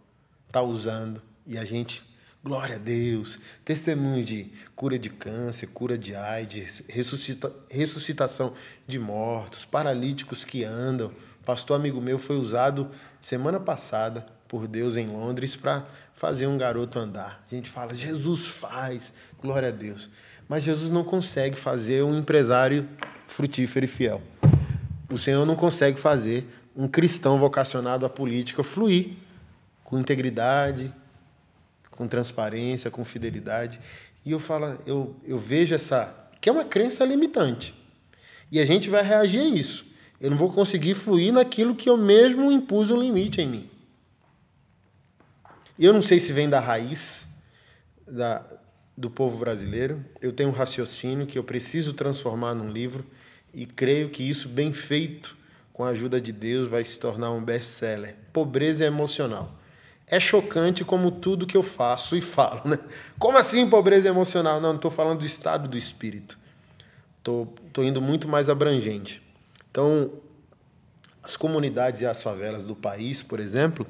está usando e a gente Glória a Deus. Testemunho de cura de câncer, cura de AIDS, ressuscita, ressuscitação de mortos, paralíticos que andam, pastor amigo meu foi usado semana passada por Deus em Londres para fazer um garoto andar. A gente fala, Jesus faz, glória a Deus. Mas Jesus não consegue fazer um empresário frutífero e fiel. O Senhor não consegue fazer um cristão vocacionado à política fluir com integridade, com transparência, com fidelidade. E eu falo, eu, eu vejo essa que é uma crença limitante. E a gente vai reagir a isso. Eu não vou conseguir fluir naquilo que eu mesmo impus um limite em mim. E eu não sei se vem da raiz da, do povo brasileiro. Eu tenho um raciocínio que eu preciso transformar num livro e creio que isso, bem feito, com a ajuda de Deus, vai se tornar um best-seller. Pobreza emocional. É chocante como tudo que eu faço e falo, né? Como assim pobreza emocional? Não, não estou falando do estado do espírito. Estou indo muito mais abrangente. Então, as comunidades e as favelas do país, por exemplo,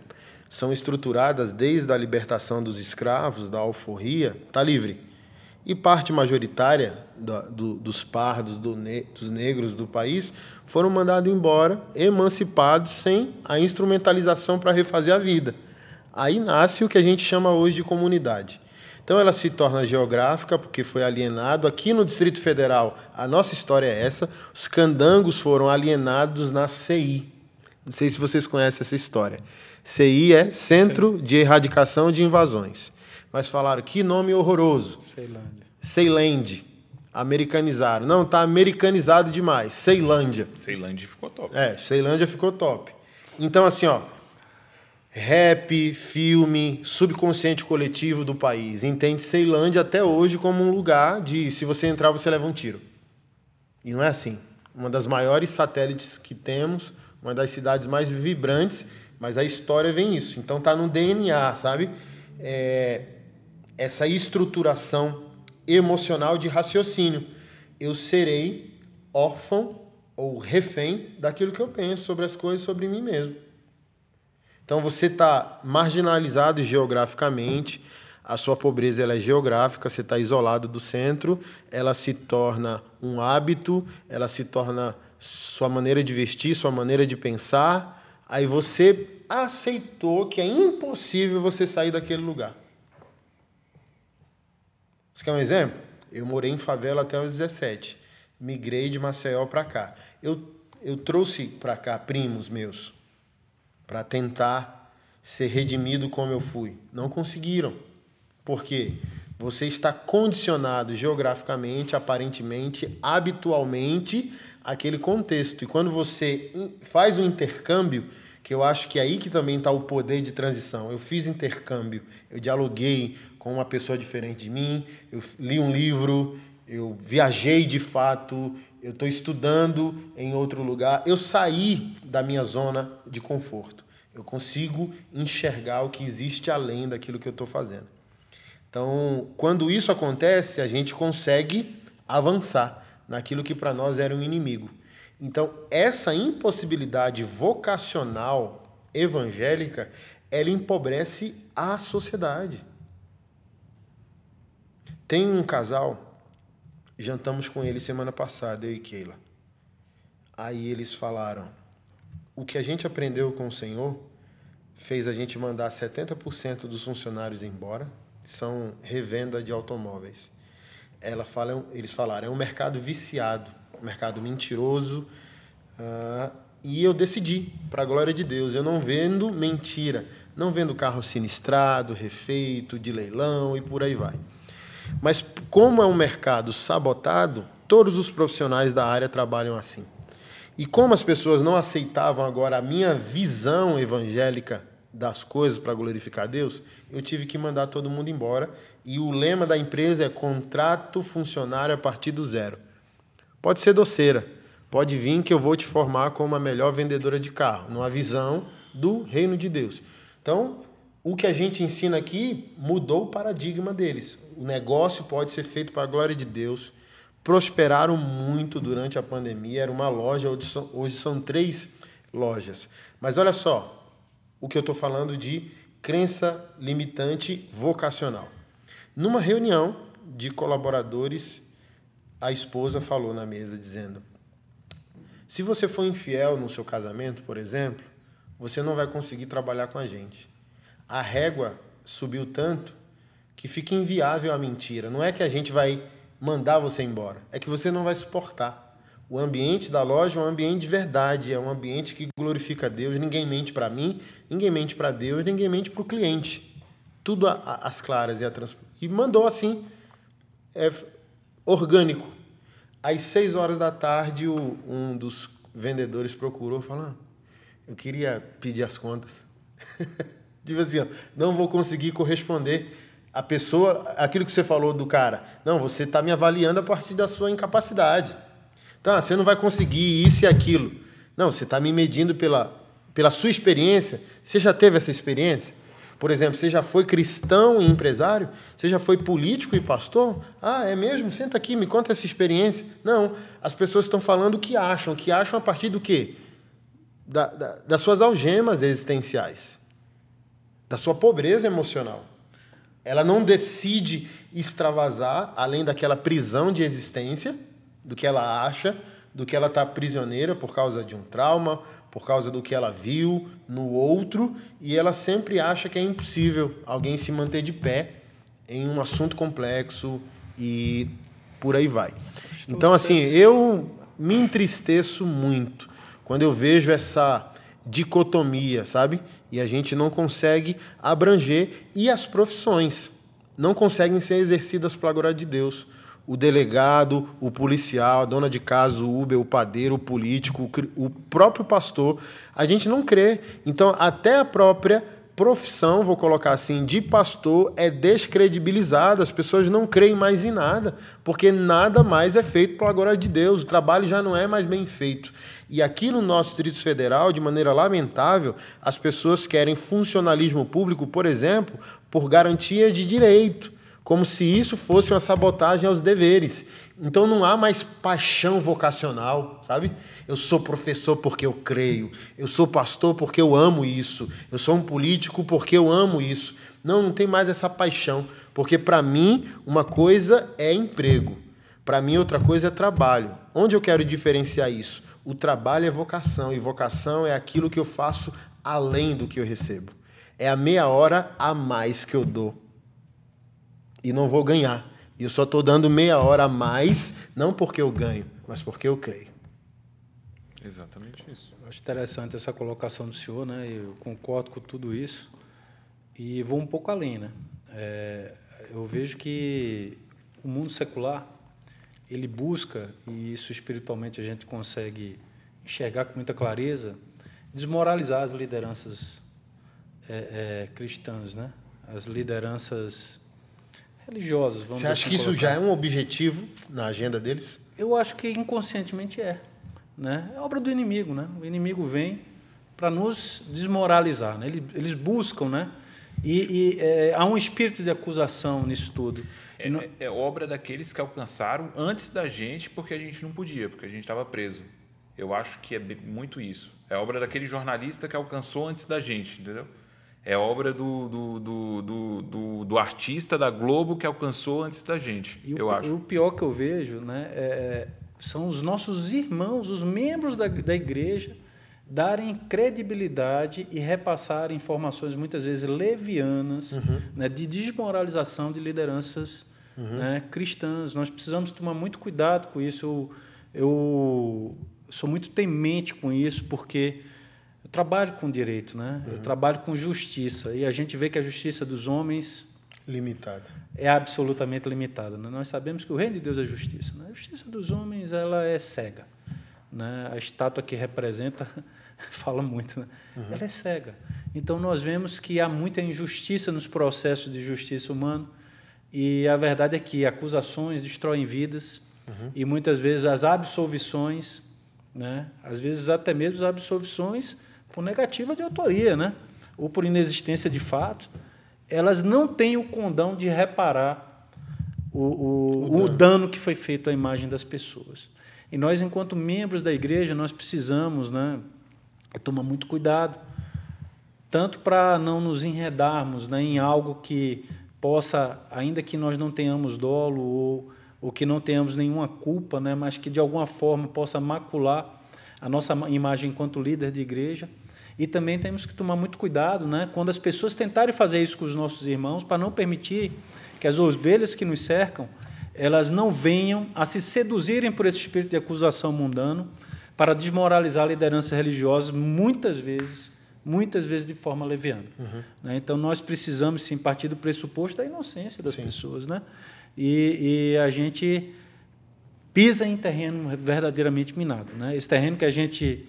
são estruturadas desde a libertação dos escravos, da alforria, está livre. E parte majoritária do, do, dos pardos, do ne, dos negros do país, foram mandados embora, emancipados, sem a instrumentalização para refazer a vida. Aí nasce o que a gente chama hoje de comunidade. Então ela se torna geográfica porque foi alienado. Aqui no Distrito Federal, a nossa história é essa. Os candangos foram alienados na CI. Não sei se vocês conhecem essa história. CI é Centro Sim. de Erradicação de Invasões. Mas falaram, que nome horroroso. Ceilândia. Ceilândia. Americanizaram. Não, tá americanizado demais. Ceilândia. Ceilândia ficou top. É, Ceilândia ficou top. Então, assim, ó. Rap, filme, subconsciente coletivo do país. Entende Ceilândia até hoje como um lugar de se você entrar, você leva um tiro. E não é assim. Uma das maiores satélites que temos, uma das cidades mais vibrantes mas a história vem isso. Então tá no DNA, sabe? É, essa estruturação emocional de raciocínio. Eu serei órfão ou refém daquilo que eu penso sobre as coisas, sobre mim mesmo. Então você está marginalizado geograficamente, a sua pobreza ela é geográfica, você está isolado do centro, ela se torna um hábito, ela se torna sua maneira de vestir, sua maneira de pensar, aí você aceitou que é impossível você sair daquele lugar. Você quer um exemplo? Eu morei em favela até os 17. Migrei de Maceió para cá. Eu, eu trouxe para cá primos meus para tentar ser redimido como eu fui. Não conseguiram. Por quê? Você está condicionado geograficamente, aparentemente, habitualmente àquele contexto. E quando você faz um intercâmbio, que eu acho que é aí que também está o poder de transição. Eu fiz intercâmbio, eu dialoguei com uma pessoa diferente de mim, eu li um livro, eu viajei de fato, eu estou estudando em outro lugar, eu saí da minha zona de conforto. Eu consigo enxergar o que existe além daquilo que eu estou fazendo. Então, quando isso acontece, a gente consegue avançar naquilo que para nós era um inimigo. Então, essa impossibilidade vocacional evangélica, ela empobrece a sociedade. Tem um casal, jantamos com ele semana passada, eu e Keila. Aí eles falaram: o que a gente aprendeu com o Senhor fez a gente mandar 70% dos funcionários embora, são revenda de automóveis. Ela fala, eles falaram: é um mercado viciado mercado mentiroso. Uh, e eu decidi, para a glória de Deus, eu não vendo mentira, não vendo carro sinistrado, refeito, de leilão e por aí vai. Mas como é um mercado sabotado, todos os profissionais da área trabalham assim. E como as pessoas não aceitavam agora a minha visão evangélica das coisas para glorificar Deus, eu tive que mandar todo mundo embora. E o lema da empresa é contrato funcionário a partir do zero. Pode ser doceira, pode vir que eu vou te formar como a melhor vendedora de carro, numa visão do reino de Deus. Então, o que a gente ensina aqui mudou o paradigma deles. O negócio pode ser feito para a glória de Deus. Prosperaram muito durante a pandemia. Era uma loja, hoje são, hoje são três lojas. Mas olha só, o que eu estou falando de crença limitante vocacional. Numa reunião de colaboradores a esposa falou na mesa, dizendo: Se você for infiel no seu casamento, por exemplo, você não vai conseguir trabalhar com a gente. A régua subiu tanto que fica inviável a mentira. Não é que a gente vai mandar você embora, é que você não vai suportar. O ambiente da loja é um ambiente de verdade, é um ambiente que glorifica Deus. Ninguém mente para mim, ninguém mente para Deus, ninguém mente para o cliente. Tudo às claras e a trans... E mandou assim, é, orgânico. Às seis horas da tarde, o, um dos vendedores procurou falando: Eu queria pedir as contas. (laughs) tipo assim, ó, não vou conseguir corresponder a pessoa, aquilo que você falou do cara. Não, você está me avaliando a partir da sua incapacidade. Então, você não vai conseguir isso e aquilo. Não, você está me medindo pela, pela sua experiência. Você já teve essa experiência? Por exemplo, você já foi cristão e empresário? Você já foi político e pastor? Ah, é mesmo? Senta aqui, me conta essa experiência. Não, as pessoas estão falando o que acham. O que acham a partir do quê? Da, da, das suas algemas existenciais, da sua pobreza emocional. Ela não decide extravasar além daquela prisão de existência, do que ela acha, do que ela está prisioneira por causa de um trauma, por causa do que ela viu no outro, e ela sempre acha que é impossível alguém se manter de pé em um assunto complexo e por aí vai. Então, assim, eu me entristeço muito quando eu vejo essa dicotomia, sabe? E a gente não consegue abranger e as profissões não conseguem ser exercidas para a glória de Deus. O delegado, o policial, a dona de casa, o Uber, o padeiro, o político, o próprio pastor, a gente não crê. Então, até a própria profissão, vou colocar assim, de pastor é descredibilizada. As pessoas não creem mais em nada, porque nada mais é feito para a glória de Deus. O trabalho já não é mais bem feito. E aqui no nosso Distrito Federal, de maneira lamentável, as pessoas querem funcionalismo público, por exemplo, por garantia de direito, como se isso fosse uma sabotagem aos deveres. Então não há mais paixão vocacional, sabe? Eu sou professor porque eu creio, eu sou pastor porque eu amo isso, eu sou um político porque eu amo isso. Não, não tem mais essa paixão, porque para mim uma coisa é emprego, para mim outra coisa é trabalho. Onde eu quero diferenciar isso? O trabalho é vocação e vocação é aquilo que eu faço além do que eu recebo. É a meia hora a mais que eu dou. E não vou ganhar. E eu só estou dando meia hora a mais, não porque eu ganho, mas porque eu creio. Exatamente isso. Eu acho interessante essa colocação do senhor, né? Eu concordo com tudo isso. E vou um pouco além, né? É, eu vejo que o mundo secular ele busca, e isso espiritualmente a gente consegue enxergar com muita clareza, desmoralizar as lideranças é, é, cristãs, né? as lideranças religiosas. Vamos Você acha assim que isso já é um objetivo na agenda deles? Eu acho que inconscientemente é. Né? É obra do inimigo. Né? O inimigo vem para nos desmoralizar. Né? Eles, eles buscam, né? E, e é, há um espírito de acusação nisso tudo. É, não... é, obra daqueles que alcançaram antes da gente, porque a gente não podia, porque a gente estava preso. Eu acho que é muito isso. É obra daquele jornalista que alcançou antes da gente, entendeu? É obra do, do, do, do, do, do artista da Globo que alcançou antes da gente, e eu o, acho. O pior que eu vejo né, é, são os nossos irmãos, os membros da, da igreja, darem credibilidade e repassar informações muitas vezes levianas uhum. né, de desmoralização de lideranças uhum. né, cristãs. Nós precisamos tomar muito cuidado com isso. Eu, eu sou muito temente com isso porque eu trabalho com direito, né? Uhum. Eu trabalho com justiça e a gente vê que a justiça dos homens limitada é absolutamente limitada. Né? Nós sabemos que o reino de Deus é justiça. Né? A justiça dos homens ela é cega. Né? A estátua que representa (laughs) fala muito, né? Uhum. Ela é cega. Então nós vemos que há muita injustiça nos processos de justiça humana e a verdade é que acusações destroem vidas uhum. e muitas vezes as absolvições, né? Às vezes até mesmo as absolvições por negativa de autoria, né? Ou por inexistência de fato, elas não têm o condão de reparar o, o, o, dano. o dano que foi feito à imagem das pessoas. E nós, enquanto membros da igreja, nós precisamos né, tomar muito cuidado, tanto para não nos enredarmos né, em algo que possa, ainda que nós não tenhamos dolo ou, ou que não tenhamos nenhuma culpa, né, mas que de alguma forma possa macular a nossa imagem enquanto líder de igreja. E também temos que tomar muito cuidado né, quando as pessoas tentarem fazer isso com os nossos irmãos, para não permitir que as ovelhas que nos cercam elas não venham a se seduzirem por esse espírito de acusação mundano para desmoralizar a liderança religiosa, muitas vezes, muitas vezes de forma leviana. Uhum. Né? Então, nós precisamos, sim, partir do pressuposto da inocência das sim. pessoas. Né? E, e, a gente pisa em terreno verdadeiramente minado. Né? Esse terreno que a gente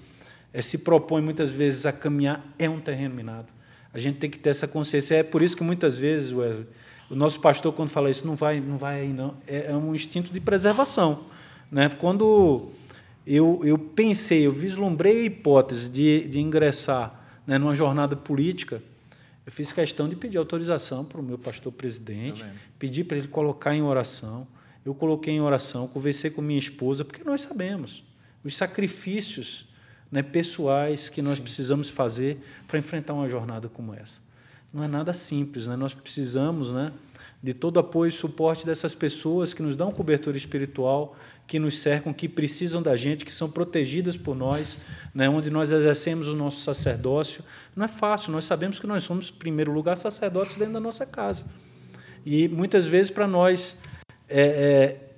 é, se propõe, muitas vezes, a caminhar é um terreno minado. A gente tem que ter essa consciência. É por isso que, muitas vezes, Wesley, o nosso pastor, quando fala isso, não vai, não vai aí, não. É, é um instinto de preservação. Né? Quando eu, eu pensei, eu vislumbrei a hipótese de, de ingressar né, numa jornada política, eu fiz questão de pedir autorização para o meu pastor presidente, pedi para ele colocar em oração. Eu coloquei em oração, conversei com minha esposa, porque nós sabemos os sacrifícios né, pessoais que nós Sim. precisamos fazer para enfrentar uma jornada como essa. Não é nada simples, né? nós precisamos né, de todo apoio e suporte dessas pessoas que nos dão cobertura espiritual, que nos cercam, que precisam da gente, que são protegidas por nós, né, onde nós exercemos o nosso sacerdócio. Não é fácil, nós sabemos que nós somos, em primeiro lugar, sacerdotes dentro da nossa casa. E muitas vezes, para nós é, é,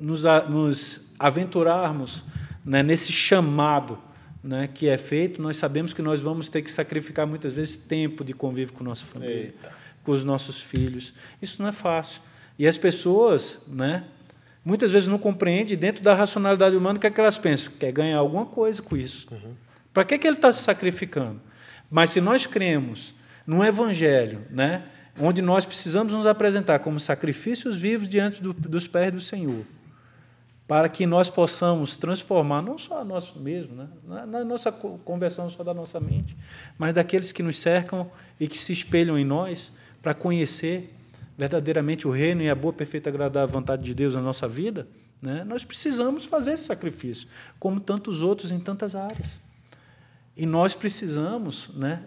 nos, a, nos, aventurarmos né, nesse chamado né, que é feito, nós sabemos que nós vamos ter que sacrificar muitas vezes tempo de convívio com nossa família. Eita com os nossos filhos. Isso não é fácil. E as pessoas, né, muitas vezes não compreendem, dentro da racionalidade humana, o que, é que elas pensam? Quer ganhar alguma coisa com isso. Uhum. Para que, que ele está se sacrificando? Mas se nós cremos num evangelho, né, onde nós precisamos nos apresentar como sacrifícios vivos diante do, dos pés do Senhor, para que nós possamos transformar não só a nós mesmos, né? na, na nossa conversão só da nossa mente, mas daqueles que nos cercam e que se espelham em nós, para conhecer verdadeiramente o reino e a boa, perfeita, agradável vontade de Deus na nossa vida, né, nós precisamos fazer esse sacrifício, como tantos outros em tantas áreas. E nós precisamos né,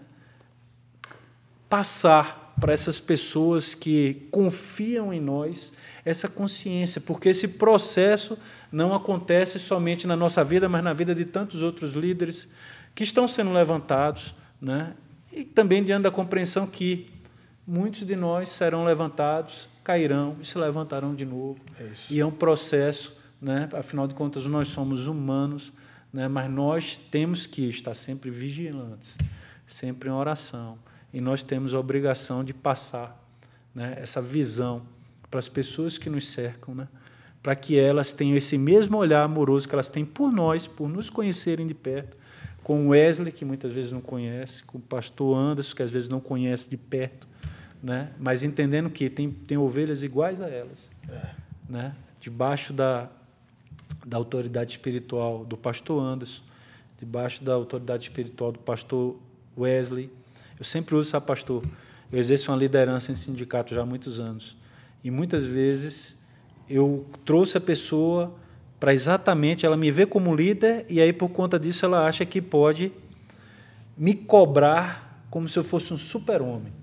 passar para essas pessoas que confiam em nós essa consciência, porque esse processo não acontece somente na nossa vida, mas na vida de tantos outros líderes que estão sendo levantados, né? e também diante da compreensão que muitos de nós serão levantados, cairão e se levantarão de novo. É e é um processo, né? afinal de contas, nós somos humanos, né? mas nós temos que estar sempre vigilantes, sempre em oração. E nós temos a obrigação de passar né? essa visão para as pessoas que nos cercam, né? para que elas tenham esse mesmo olhar amoroso que elas têm por nós, por nos conhecerem de perto, com Wesley, que muitas vezes não conhece, com o pastor Anderson, que às vezes não conhece de perto, né? mas entendendo que tem, tem ovelhas iguais a elas, é. né? debaixo da, da autoridade espiritual do pastor Anderson, debaixo da autoridade espiritual do pastor Wesley. Eu sempre uso essa pastor. Eu exerço uma liderança em sindicato já há muitos anos. E muitas vezes eu trouxe a pessoa para exatamente ela me ver como líder e aí por conta disso ela acha que pode me cobrar como se eu fosse um super-homem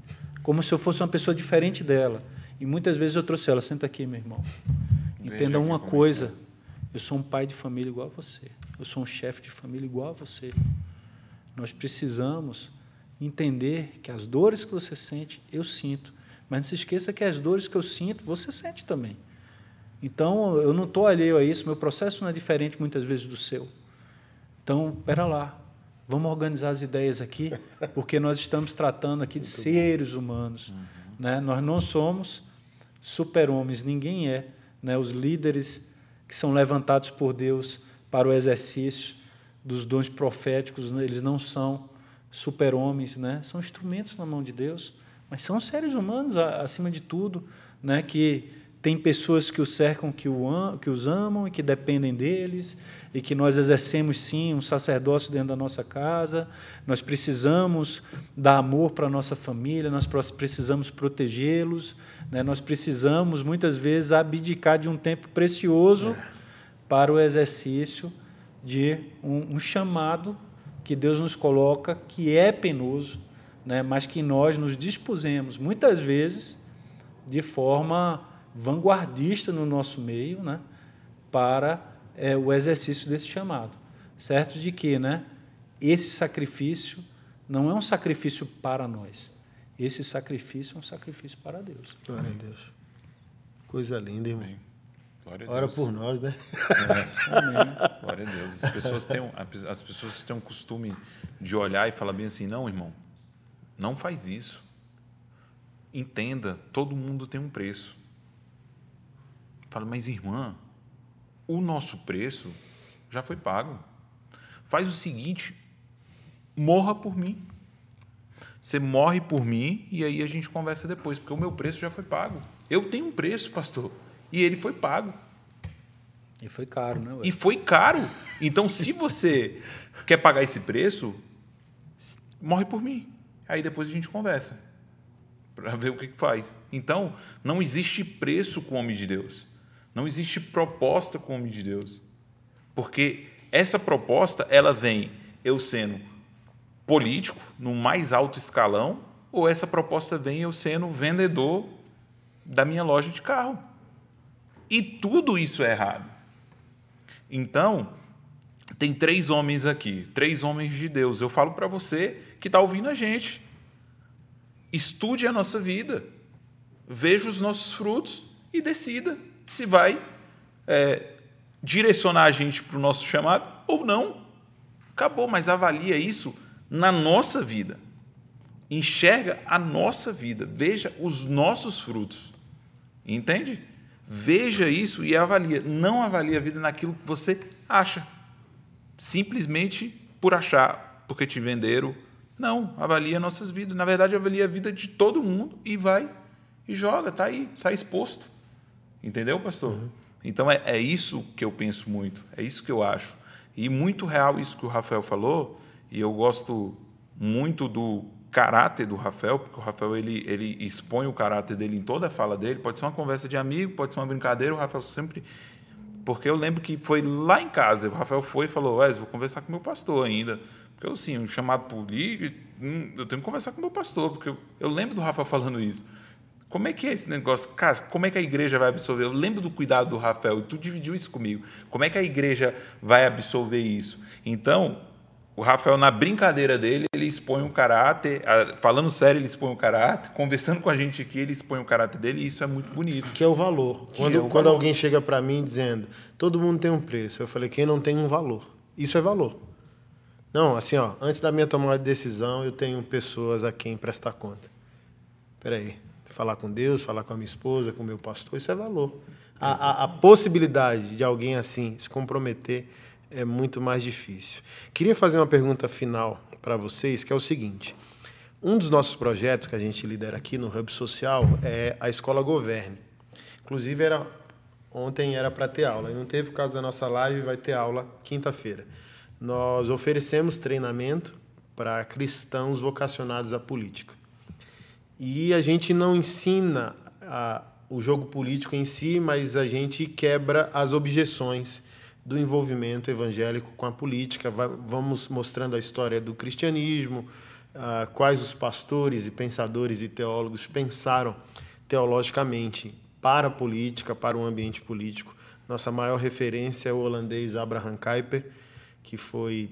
como se eu fosse uma pessoa diferente dela. E muitas vezes eu trouxe ela, senta aqui, meu irmão. Entenda uma coisa, eu sou um pai de família igual a você. Eu sou um chefe de família igual a você. Nós precisamos entender que as dores que você sente, eu sinto. Mas não se esqueça que as dores que eu sinto, você sente também. Então, eu não estou alheio a isso, meu processo não é diferente muitas vezes do seu. Então, espera lá, Vamos organizar as ideias aqui, (laughs) porque nós estamos tratando aqui de seres humanos. Uhum. Né? Nós não somos super-homens, ninguém é. Né? Os líderes que são levantados por Deus para o exercício dos dons proféticos, né? eles não são super-homens, né? são instrumentos na mão de Deus, mas são seres humanos, acima de tudo, né? que tem pessoas que os cercam, que, o, que os amam e que dependem deles, e que nós exercemos sim um sacerdócio dentro da nossa casa. Nós precisamos dar amor para a nossa família, nós precisamos protegê-los, né? nós precisamos muitas vezes abdicar de um tempo precioso é. para o exercício de um, um chamado que Deus nos coloca, que é penoso, né? mas que nós nos dispusemos muitas vezes de forma vanguardista no nosso meio, né, para é, o exercício desse chamado. Certo de que né, esse sacrifício não é um sacrifício para nós. Esse sacrifício é um sacrifício para Deus. Glória a Deus. Coisa linda, irmão. Glória a Ora por nós, né? É. Amém. Glória a Deus. As pessoas, têm, as pessoas têm um costume de olhar e falar bem assim: não, irmão, não faz isso. Entenda, todo mundo tem um preço. Fala, mas irmã, o nosso preço já foi pago. Faz o seguinte: morra por mim. Você morre por mim e aí a gente conversa depois, porque o meu preço já foi pago. Eu tenho um preço, pastor, e ele foi pago. E foi caro, né? Ué? E foi caro. Então, se você (laughs) quer pagar esse preço, morre por mim. Aí depois a gente conversa para ver o que, que faz. Então, não existe preço com o homem de Deus. Não existe proposta com o homem de Deus. Porque essa proposta, ela vem eu sendo político, no mais alto escalão, ou essa proposta vem eu sendo vendedor da minha loja de carro. E tudo isso é errado. Então, tem três homens aqui, três homens de Deus. Eu falo para você que está ouvindo a gente. Estude a nossa vida, veja os nossos frutos e decida se vai é, direcionar a gente para o nosso chamado ou não. Acabou, mas avalia isso na nossa vida. Enxerga a nossa vida, veja os nossos frutos. Entende? Veja isso e avalia. Não avalie a vida naquilo que você acha. Simplesmente por achar, porque te venderam. Não, avalia nossas vidas. Na verdade, avalia a vida de todo mundo e vai e joga, está aí, está exposto. Entendeu, pastor? Uhum. Então é, é isso que eu penso muito, é isso que eu acho. E muito real isso que o Rafael falou, e eu gosto muito do caráter do Rafael, porque o Rafael ele, ele expõe o caráter dele em toda a fala dele. Pode ser uma conversa de amigo, pode ser uma brincadeira. O Rafael sempre. Porque eu lembro que foi lá em casa, o Rafael foi e falou: Wes, vou conversar com meu pastor ainda. Porque eu, assim, um chamado político, hum, eu tenho que conversar com meu pastor, porque eu, eu lembro do Rafael (laughs) falando isso. Como é que é esse negócio? Cara, como é que a igreja vai absorver? Eu lembro do cuidado do Rafael e tu dividiu isso comigo. Como é que a igreja vai absorver isso? Então, o Rafael, na brincadeira dele, ele expõe um caráter, falando sério, ele expõe um caráter, conversando com a gente aqui, ele expõe o um caráter dele, e isso é muito bonito. Que é o valor. Quando, é o quando valor. alguém chega para mim dizendo, todo mundo tem um preço, eu falei, quem não tem um valor? Isso é valor. Não, assim, ó, antes da minha tomada de decisão, eu tenho pessoas a quem prestar conta. Peraí, falar com Deus, falar com a minha esposa, com o meu pastor, isso é valor. A, a, a possibilidade de alguém assim se comprometer é muito mais difícil. Queria fazer uma pergunta final para vocês, que é o seguinte: um dos nossos projetos que a gente lidera aqui no Hub Social é a Escola Governe. Inclusive, era, ontem era para ter aula, e não teve por causa da nossa live, vai ter aula quinta-feira. Nós oferecemos treinamento para cristãos vocacionados à política. E a gente não ensina a, o jogo político em si, mas a gente quebra as objeções do envolvimento evangélico com a política. Vamos mostrando a história do cristianismo, quais os pastores e pensadores e teólogos pensaram teologicamente para a política, para o ambiente político. Nossa maior referência é o holandês Abraham Kuyper, que foi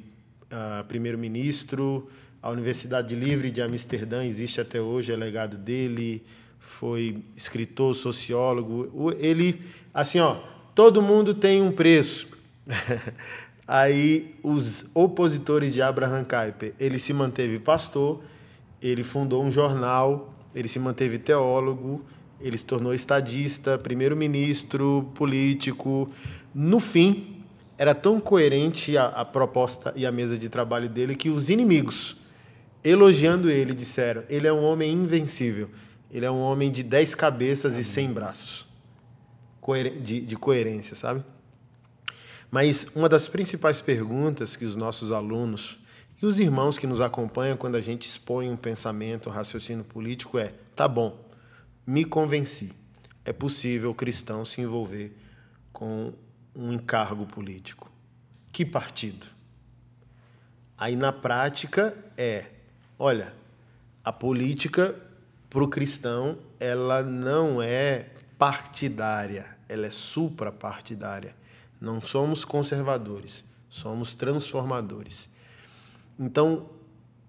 primeiro-ministro. A Universidade Livre de Amsterdã existe até hoje, é legado dele. Foi escritor, sociólogo. Ele, assim, ó, todo mundo tem um preço. (laughs) Aí os opositores de Abraham Kuyper, ele se manteve pastor, ele fundou um jornal, ele se manteve teólogo, ele se tornou estadista, primeiro-ministro, político. No fim, era tão coerente a, a, proposta e a mesa de trabalho dele que os inimigos, elogiando ele, disseram: ele é um homem invencível, ele é um homem de dez cabeças e cem braços. de, de coerência, sabe? Mas uma das principais perguntas que os nossos alunos e os irmãos que nos acompanham quando a gente expõe um pensamento, um raciocínio político é: tá bom, me convenci. É possível o cristão se envolver com um encargo político. Que partido? Aí na prática é, olha, a política para o cristão ela não é partidária, ela é suprapartidária. Não somos conservadores, somos transformadores. Então,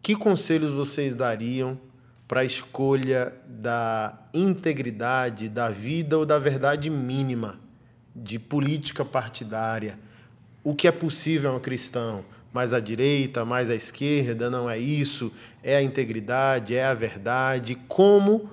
que conselhos vocês dariam para a escolha da integridade, da vida ou da verdade mínima de política partidária. O que é possível a um cristão? Mais à direita, mais à esquerda, não é isso? É a integridade, é a verdade? Como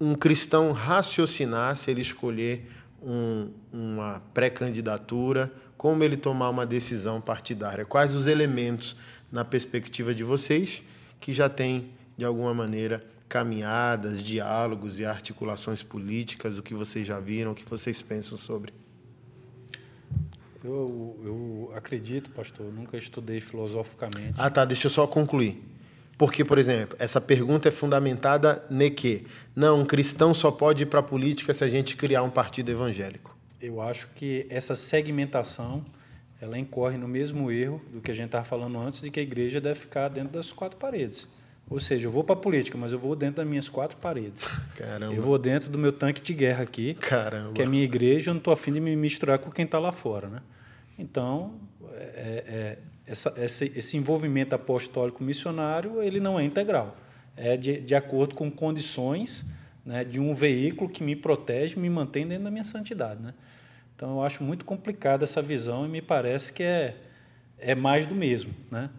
um cristão raciocinar se ele escolher um, uma pré-candidatura, como ele tomar uma decisão partidária? Quais os elementos, na perspectiva de vocês, que já têm, de alguma maneira, caminhadas, diálogos e articulações políticas, o que vocês já viram, o que vocês pensam sobre? Eu, eu acredito, pastor, nunca estudei filosoficamente. Ah, tá, deixa eu só concluir. Porque, por exemplo, essa pergunta é fundamentada ne que não, um cristão só pode ir para a política se a gente criar um partido evangélico. Eu acho que essa segmentação ela incorre no mesmo erro do que a gente estava falando antes, de que a igreja deve ficar dentro das quatro paredes. Ou seja, eu vou para a política, mas eu vou dentro das minhas quatro paredes. Caramba. Eu vou dentro do meu tanque de guerra aqui, Caramba. que é a minha igreja, eu não estou afim de me misturar com quem está lá fora. Né? Então, é, é, essa, esse, esse envolvimento apostólico missionário ele não é integral. É de, de acordo com condições né, de um veículo que me protege, me mantém dentro da minha santidade. Né? Então, eu acho muito complicada essa visão e me parece que é, é mais do mesmo. Né?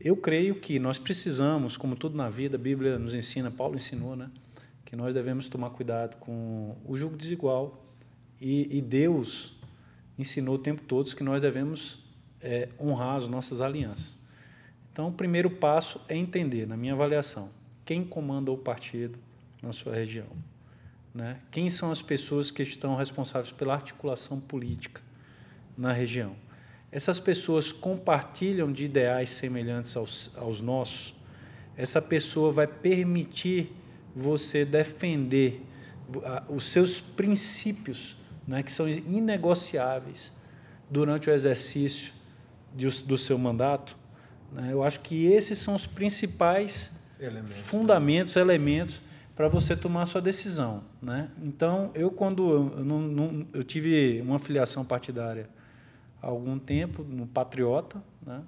Eu creio que nós precisamos, como tudo na vida, a Bíblia nos ensina, Paulo ensinou, né, que nós devemos tomar cuidado com o jugo desigual. E, e Deus ensinou o tempo todo que nós devemos é, honrar as nossas alianças. Então, o primeiro passo é entender, na minha avaliação, quem comanda o partido na sua região. Né? Quem são as pessoas que estão responsáveis pela articulação política na região essas pessoas compartilham de ideais semelhantes aos, aos nossos, essa pessoa vai permitir você defender os seus princípios, né, que são inegociáveis, durante o exercício de, do seu mandato. Né? Eu acho que esses são os principais elementos, né? fundamentos, né? elementos para você tomar a sua decisão. Né? Então, eu, quando eu, não, não, eu tive uma filiação partidária há algum tempo no Patriota, né?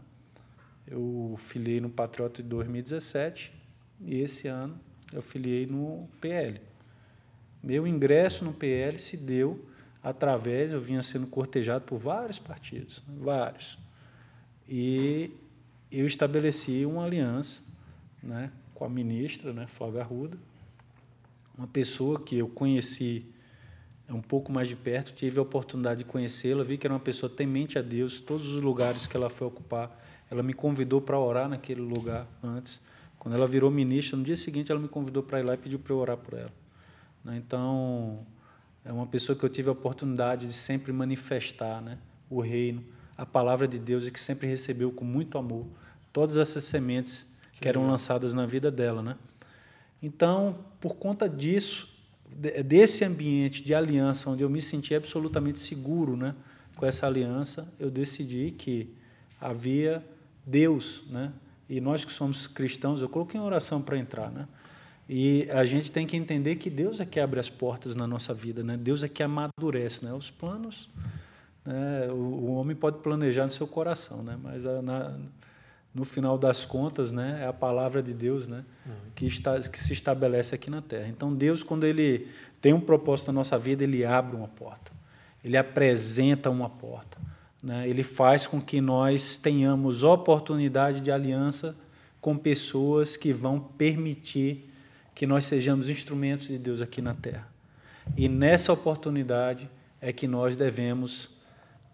Eu filiei no Patriota em 2017 e esse ano eu filiei no PL. Meu ingresso no PL se deu através, eu vinha sendo cortejado por vários partidos, vários. E eu estabeleci uma aliança né, com a ministra, né, Flávia Arruda, uma pessoa que eu conheci é um pouco mais de perto, tive a oportunidade de conhecê-la, vi que era uma pessoa temente a Deus, todos os lugares que ela foi ocupar, ela me convidou para orar naquele lugar antes. Quando ela virou ministra, no dia seguinte ela me convidou para ir lá e pediu para eu orar por ela. Né? Então, é uma pessoa que eu tive a oportunidade de sempre manifestar né, o reino, a palavra de Deus e que sempre recebeu com muito amor todas essas sementes que eram lançadas na vida dela. Né? Então, por conta disso, desse ambiente de aliança, onde eu me senti absolutamente seguro né, com essa aliança, eu decidi que havia Deus, né? E nós que somos cristãos, eu coloquei em oração para entrar, né? E a gente tem que entender que Deus é que abre as portas na nossa vida, né? Deus é que amadurece, né? Os planos, né? o, o homem pode planejar no seu coração, né? Mas a, na, no final das contas, né, é a palavra de Deus, né, uhum. que, está, que se estabelece aqui na Terra. Então, Deus, quando ele tem um propósito na nossa vida, ele abre uma porta, ele apresenta uma porta, né, ele faz com que nós tenhamos oportunidade de aliança com pessoas que vão permitir que nós sejamos instrumentos de Deus aqui na Terra. E nessa oportunidade é que nós devemos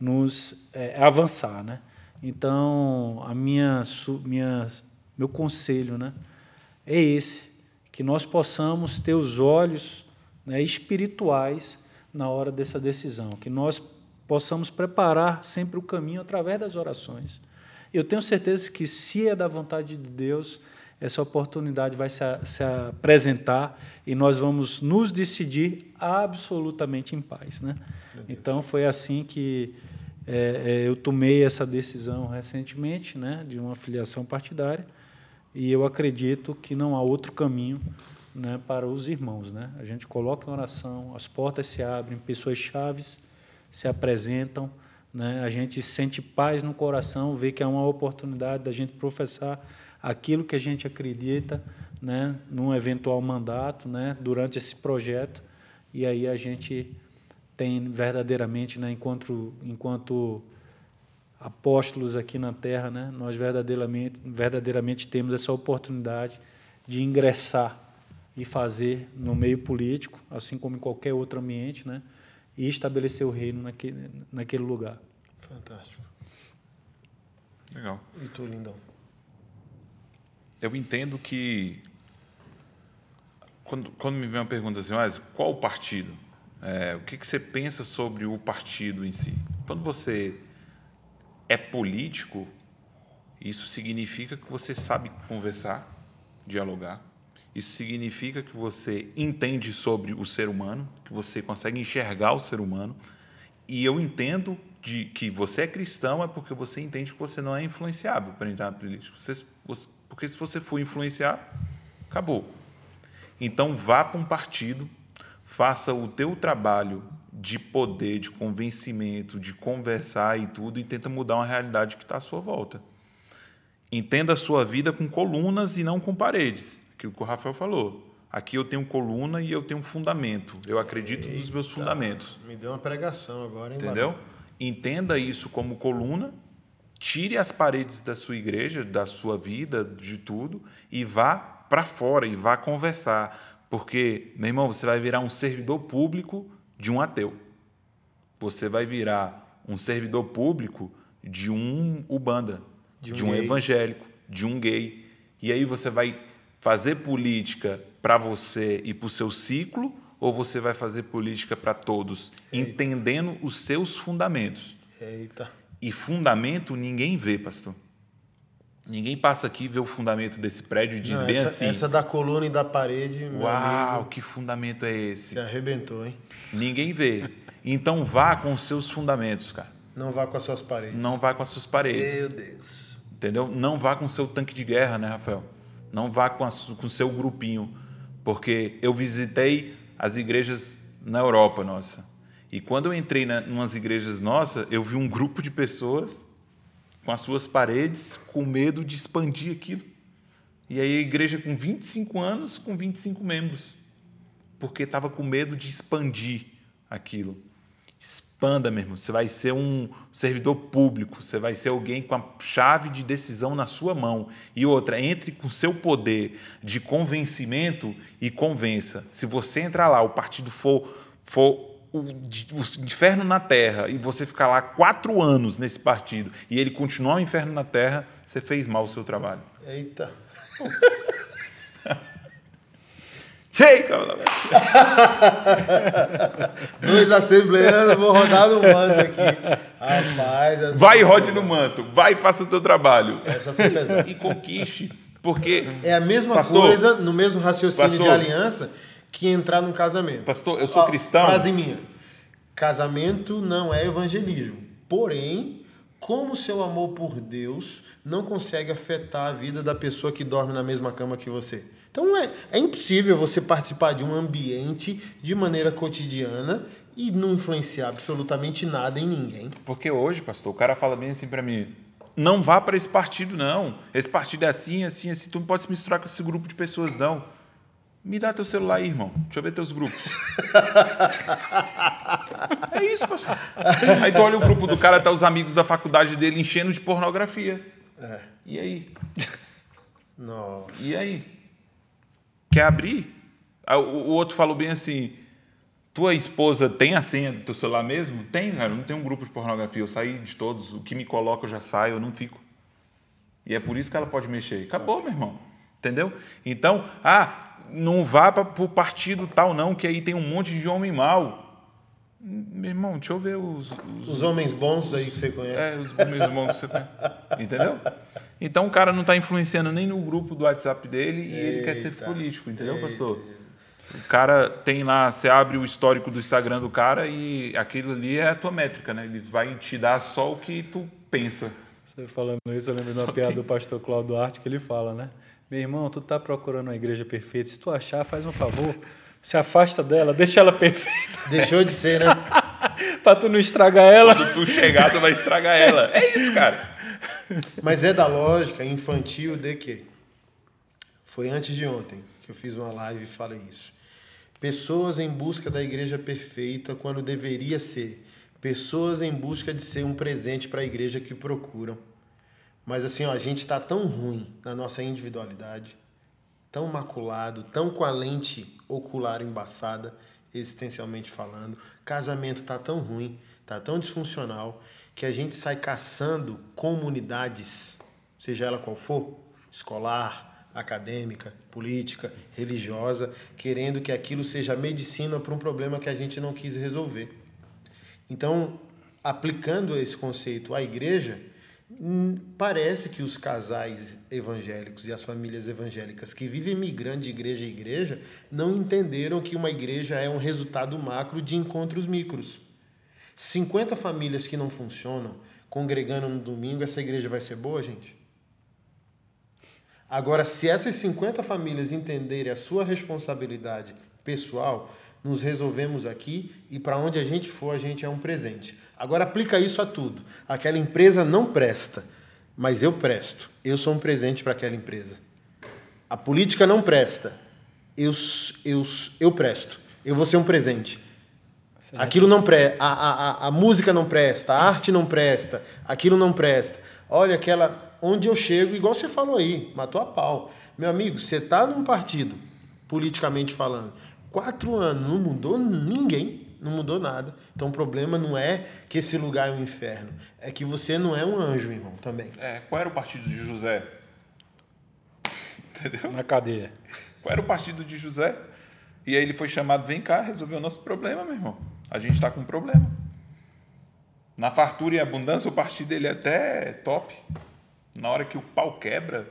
nos é, avançar, né? Então, a minha, minha, meu conselho né, é esse: que nós possamos ter os olhos né, espirituais na hora dessa decisão, que nós possamos preparar sempre o caminho através das orações. Eu tenho certeza que, se é da vontade de Deus, essa oportunidade vai se, se apresentar e nós vamos nos decidir absolutamente em paz. Né? Então, foi assim que é, é, eu tomei essa decisão recentemente, né, de uma filiação partidária, e eu acredito que não há outro caminho né, para os irmãos. Né? A gente coloca em oração, as portas se abrem, pessoas chaves se apresentam, né? a gente sente paz no coração, vê que há uma oportunidade da gente professar aquilo que a gente acredita né, num eventual mandato, né, durante esse projeto, e aí a gente tem verdadeiramente, né, enquanto, enquanto apóstolos aqui na Terra, né, nós verdadeiramente, verdadeiramente temos essa oportunidade de ingressar e fazer no meio político, assim como em qualquer outro ambiente, né, e estabelecer o reino naquele, naquele lugar. Fantástico. Legal. E tu, lindão? Eu entendo que quando, quando me vem uma pergunta assim, mas qual o partido? É, o que, que você pensa sobre o partido em si? Quando você é político, isso significa que você sabe conversar, dialogar. Isso significa que você entende sobre o ser humano, que você consegue enxergar o ser humano. E eu entendo de que você é cristão é porque você entende que você não é influenciável para entrar na política. Você, você, porque se você for influenciar, acabou. Então vá para um partido, faça o teu trabalho de poder, de convencimento, de conversar e tudo, e tenta mudar uma realidade que está à sua volta. Entenda a sua vida com colunas e não com paredes, aquilo que o Rafael falou. Aqui eu tenho coluna e eu tenho fundamento. Eu acredito Eita, nos meus fundamentos. Me deu uma pregação agora, hein, Entendeu? Barão? Entenda isso como coluna, tire as paredes da sua igreja, da sua vida, de tudo, e vá para fora e vá conversar. Porque, meu irmão, você vai virar um servidor público de um ateu. Você vai virar um servidor público de um ubanda, de um, de um evangélico, de um gay. E aí você vai fazer política para você e para o seu ciclo ou você vai fazer política para todos, Eita. entendendo os seus fundamentos? Eita. E fundamento ninguém vê, pastor. Ninguém passa aqui e vê o fundamento desse prédio e diz Não, bem essa, assim. Essa da coluna e da parede. Uau, amigo, que fundamento é esse? Se arrebentou, hein? Ninguém vê. Então vá com os seus fundamentos, cara. Não vá com as suas paredes. Não vá com as suas paredes. Meu Deus. Entendeu? Não vá com o seu tanque de guerra, né, Rafael? Não vá com, com o seu grupinho. Porque eu visitei as igrejas na Europa, nossa. E quando eu entrei na, umas igrejas nossas, eu vi um grupo de pessoas com as suas paredes, com medo de expandir aquilo. E aí a igreja com 25 anos, com 25 membros, porque estava com medo de expandir aquilo. Expanda mesmo. Você vai ser um servidor público, você vai ser alguém com a chave de decisão na sua mão. E outra, entre com seu poder de convencimento e convença. Se você entrar lá, o partido for, for o, o inferno na terra e você ficar lá quatro anos nesse partido e ele continuar o inferno na terra, você fez mal o seu trabalho. Eita. (laughs) Ei, (laughs) Dois assembleanos, vou rodar no manto aqui. Rapaz, vai e rode no manto, vai e faça o teu trabalho. Essa foi pesada. E conquiste, porque... É a mesma pastor, coisa, no mesmo raciocínio pastor, de aliança, que entrar num casamento. Pastor, eu sou Ó, cristão. Frase minha. Casamento não é evangelismo. Porém, como seu amor por Deus não consegue afetar a vida da pessoa que dorme na mesma cama que você. Então é, é impossível você participar de um ambiente de maneira cotidiana e não influenciar absolutamente nada em ninguém. Porque hoje, pastor, o cara fala bem assim para mim: não vá para esse partido, não. Esse partido é assim, assim, assim. Tu não pode se misturar com esse grupo de pessoas, não. Me dá teu celular aí, irmão. Deixa eu ver teus grupos. (laughs) é isso, pastor. Aí tu olha o grupo do cara, tá os amigos da faculdade dele enchendo de pornografia. É. E aí? Nossa. E aí? Quer abrir? O outro falou bem assim: tua esposa tem a senha do teu celular mesmo? Tem, cara. Eu não tenho um grupo de pornografia. Eu saí de todos. O que me coloca, eu já saio, eu não fico. E é por isso que ela pode mexer. Acabou, meu irmão. Entendeu? Então, ah, não vá para o partido tal, não, que aí tem um monte de homem mau. Meu irmão, deixa eu ver os. Os, os homens bons aí que você conhece. É, os homens bons que você conhece. Entendeu? Então o cara não está influenciando nem no grupo do WhatsApp dele e ele quer ser político, entendeu, Eita. pastor? O cara tem lá, você abre o histórico do Instagram do cara e aquilo ali é a tua métrica, né? Ele vai te dar só o que tu pensa. Você falando isso, eu lembro de uma piada que... do pastor Cláudio Duarte que ele fala, né? Meu irmão, tu tá procurando uma igreja perfeita. Se tu achar, faz um favor. Se afasta dela, deixa ela perfeita. Deixou de ser, né? (laughs) pra tu não estragar ela. Quando tu chegar, tu vai estragar ela. É isso, cara. Mas é da lógica infantil de que foi antes de ontem que eu fiz uma live e falei isso. Pessoas em busca da igreja perfeita quando deveria ser. Pessoas em busca de ser um presente para a igreja que procuram. Mas assim, ó, a gente está tão ruim na nossa individualidade, tão maculado, tão com a lente ocular embaçada, existencialmente falando. Casamento está tão ruim, está tão disfuncional, que a gente sai caçando comunidades, seja ela qual for, escolar, acadêmica, política, religiosa, querendo que aquilo seja medicina para um problema que a gente não quis resolver. Então, aplicando esse conceito à igreja, parece que os casais evangélicos e as famílias evangélicas que vivem migrando de igreja em igreja não entenderam que uma igreja é um resultado macro de encontros micros. 50 famílias que não funcionam, congregando no domingo, essa igreja vai ser boa, gente? Agora, se essas 50 famílias entenderem a sua responsabilidade pessoal, nos resolvemos aqui e para onde a gente for, a gente é um presente. Agora aplica isso a tudo. Aquela empresa não presta, mas eu presto. Eu sou um presente para aquela empresa. A política não presta, eu, eu, eu presto. Eu vou ser um presente. Aquilo não presta, a, a, a música não presta, a arte não presta, aquilo não presta. Olha aquela, onde eu chego, igual você falou aí, matou a pau. Meu amigo, você está num partido, politicamente falando, quatro anos, não mudou ninguém, não mudou nada. Então o problema não é que esse lugar é um inferno, é que você não é um anjo, irmão, também. É, qual era o partido de José? Entendeu? Na cadeia. Qual era o partido de José? E aí ele foi chamado, vem cá, resolver o nosso problema, meu irmão. A gente está com um problema. Na fartura e abundância, o partido dele é até top. Na hora que o pau quebra,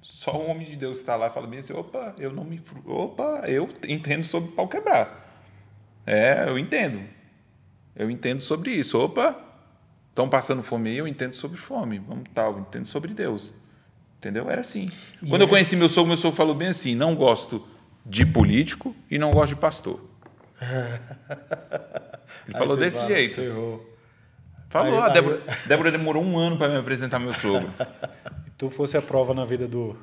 só o homem de Deus está lá e fala bem assim: opa, eu não me. Opa, eu entendo sobre pau quebrar. É, eu entendo. Eu entendo sobre isso. Opa, estão passando fome aí, eu entendo sobre fome. Vamos tal, eu entendo sobre Deus. Entendeu? Era assim. E Quando eu conheci meu sogro, meu sogro falou bem assim: não gosto de político e não gosto de pastor. (laughs) Ele falou desse fala, jeito. Ferrou. Falou. Aí, a Débora, aí... Débora demorou um ano para me apresentar meu sogro. (laughs) E tu fosse a prova na vida do,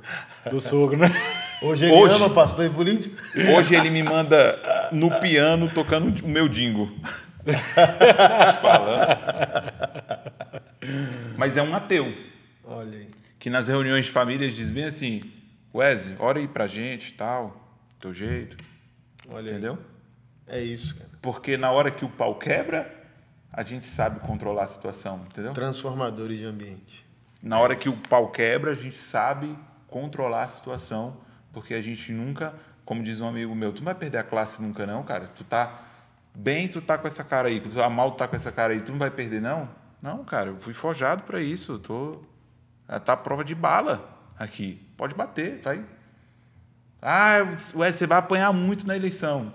do sogro, né? (laughs) Hoje ele hoje, ama pastor e político? Hoje ele me manda no piano tocando o meu dingo. (laughs) Falando. Mas é um ateu. Olha aí. Que nas reuniões de famílias diz bem assim: Wesley, ora aí pra gente tal, teu jeito. Olha Entendeu? Aí. É isso, cara. Porque na hora que o pau quebra, a gente sabe controlar a situação, entendeu? Transformadores de ambiente. Na hora que o pau quebra, a gente sabe controlar a situação, porque a gente nunca, como diz um amigo meu, tu não vai perder a classe nunca não, cara. Tu tá bem, tu tá com essa cara aí, tu tá mal, tu tá com essa cara aí, tu não vai perder não? Não, cara, eu fui forjado para isso, eu tô tá a prova de bala aqui. Pode bater, vai. Ah, ué, você vai apanhar muito na eleição.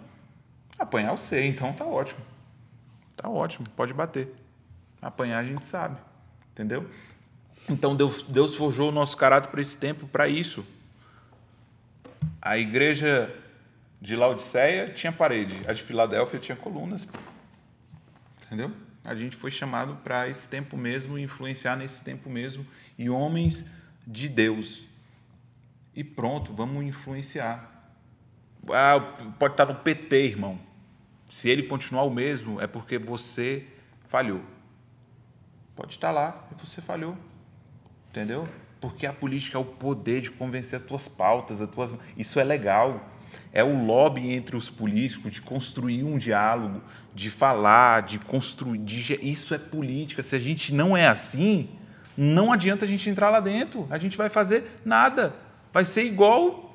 Apanhar eu sei, então tá ótimo. Tá ótimo, pode bater. Apanhar a gente sabe, entendeu? Então Deus, Deus forjou o nosso caráter para esse tempo, para isso. A igreja de Laodiceia tinha parede, a de Filadélfia tinha colunas. Entendeu? A gente foi chamado para esse tempo mesmo, influenciar nesse tempo mesmo, e homens de Deus. E pronto, vamos influenciar. Ah, pode estar no PT, irmão. Se ele continuar o mesmo, é porque você falhou. Pode estar lá e você falhou. Entendeu? Porque a política é o poder de convencer as tuas pautas, as tuas... isso é legal. É o lobby entre os políticos de construir um diálogo, de falar, de construir. De... Isso é política. Se a gente não é assim, não adianta a gente entrar lá dentro. A gente vai fazer nada. Vai ser igual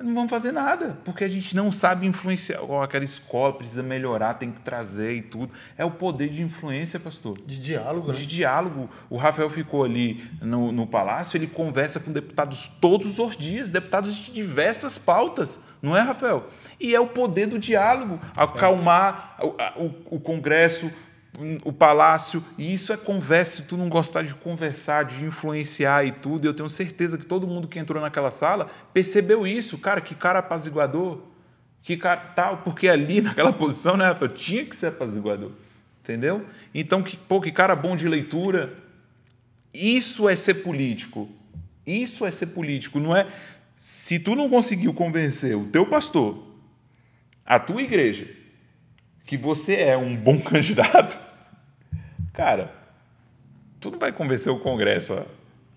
não vamos fazer nada, porque a gente não sabe influenciar. Oh, aquela escola precisa melhorar, tem que trazer e tudo. É o poder de influência, pastor. De diálogo, De né? diálogo. O Rafael ficou ali no, no palácio, ele conversa com deputados todos os dias, deputados de diversas pautas, não é, Rafael? E é o poder do diálogo, acalmar o, o, o Congresso, o palácio, e isso é conversa. Se tu não gostar de conversar, de influenciar e tudo, eu tenho certeza que todo mundo que entrou naquela sala percebeu isso. Cara, que cara apaziguador, que cara tal, porque ali (laughs) naquela posição, né, eu tinha que ser apaziguador. Entendeu? Então, que, pô, que cara bom de leitura. Isso é ser político. Isso é ser político, não é? Se tu não conseguiu convencer o teu pastor a tua igreja, que você é um bom (laughs) candidato, cara, tu não vai convencer o Congresso a,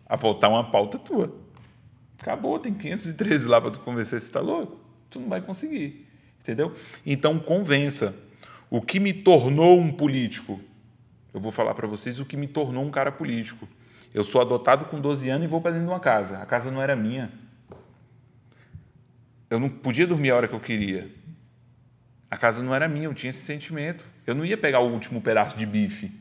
a votar uma pauta tua. Acabou, tem 513 lá para tu convencer se está louco. Tu não vai conseguir. Entendeu? Então convença. O que me tornou um político? Eu vou falar para vocês o que me tornou um cara político. Eu sou adotado com 12 anos e vou para dentro de uma casa. A casa não era minha. Eu não podia dormir a hora que eu queria. A casa não era minha, eu tinha esse sentimento. Eu não ia pegar o último pedaço de bife.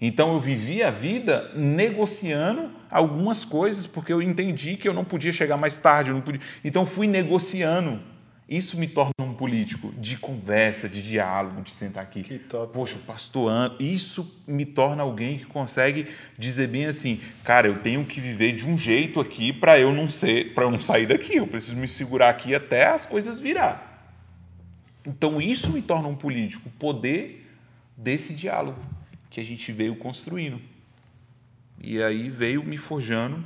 Então eu vivi a vida negociando algumas coisas, porque eu entendi que eu não podia chegar mais tarde, eu não podia. Então fui negociando. Isso me torna um político de conversa, de diálogo, de sentar aqui. Que top. Poxa, o pastor An... isso me torna alguém que consegue dizer bem assim, cara, eu tenho que viver de um jeito aqui para eu não ser, para eu não sair daqui. Eu preciso me segurar aqui até as coisas virar. Então isso me torna um político, o poder desse diálogo que a gente veio construindo. E aí veio me forjando.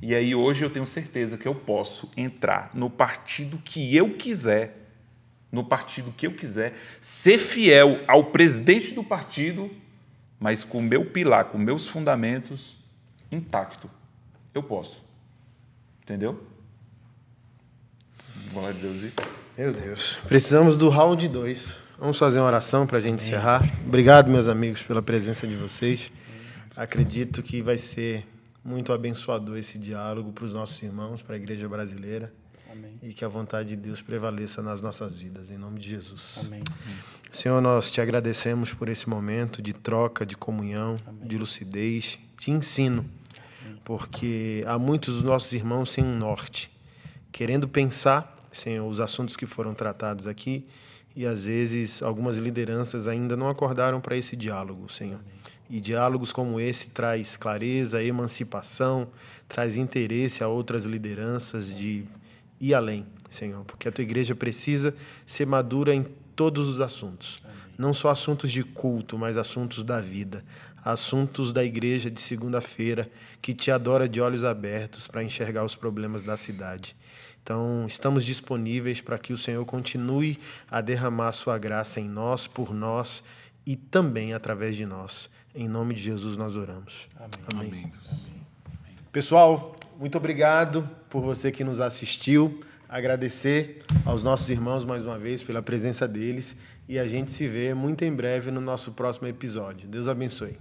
E aí hoje eu tenho certeza que eu posso entrar no partido que eu quiser, no partido que eu quiser, ser fiel ao presidente do partido, mas com o meu pilar, com meus fundamentos intacto. Eu posso. Entendeu? Glória a Deus. Meu Deus. Precisamos do round 2. Vamos fazer uma oração para a gente encerrar. Obrigado, meus amigos, pela presença de vocês. Acredito que vai ser muito abençoador esse diálogo para os nossos irmãos, para a igreja brasileira. Amém. E que a vontade de Deus prevaleça nas nossas vidas, em nome de Jesus. Amém. Senhor, nós te agradecemos por esse momento de troca, de comunhão, de lucidez, de ensino, porque há muitos dos nossos irmãos sem um norte, querendo pensar, Senhor, os assuntos que foram tratados aqui, e às vezes algumas lideranças ainda não acordaram para esse diálogo, Senhor. E diálogos como esse traz clareza, emancipação, traz interesse a outras lideranças de ir além, Senhor, porque a tua igreja precisa ser madura em todos os assuntos. Não só assuntos de culto, mas assuntos da vida, assuntos da igreja de segunda-feira que te adora de olhos abertos para enxergar os problemas da cidade. Então, estamos disponíveis para que o Senhor continue a derramar a sua graça em nós, por nós e também através de nós. Em nome de Jesus nós oramos. Amém. Amém. Deus. Pessoal, muito obrigado por você que nos assistiu. Agradecer aos nossos irmãos mais uma vez pela presença deles e a gente se vê muito em breve no nosso próximo episódio. Deus abençoe.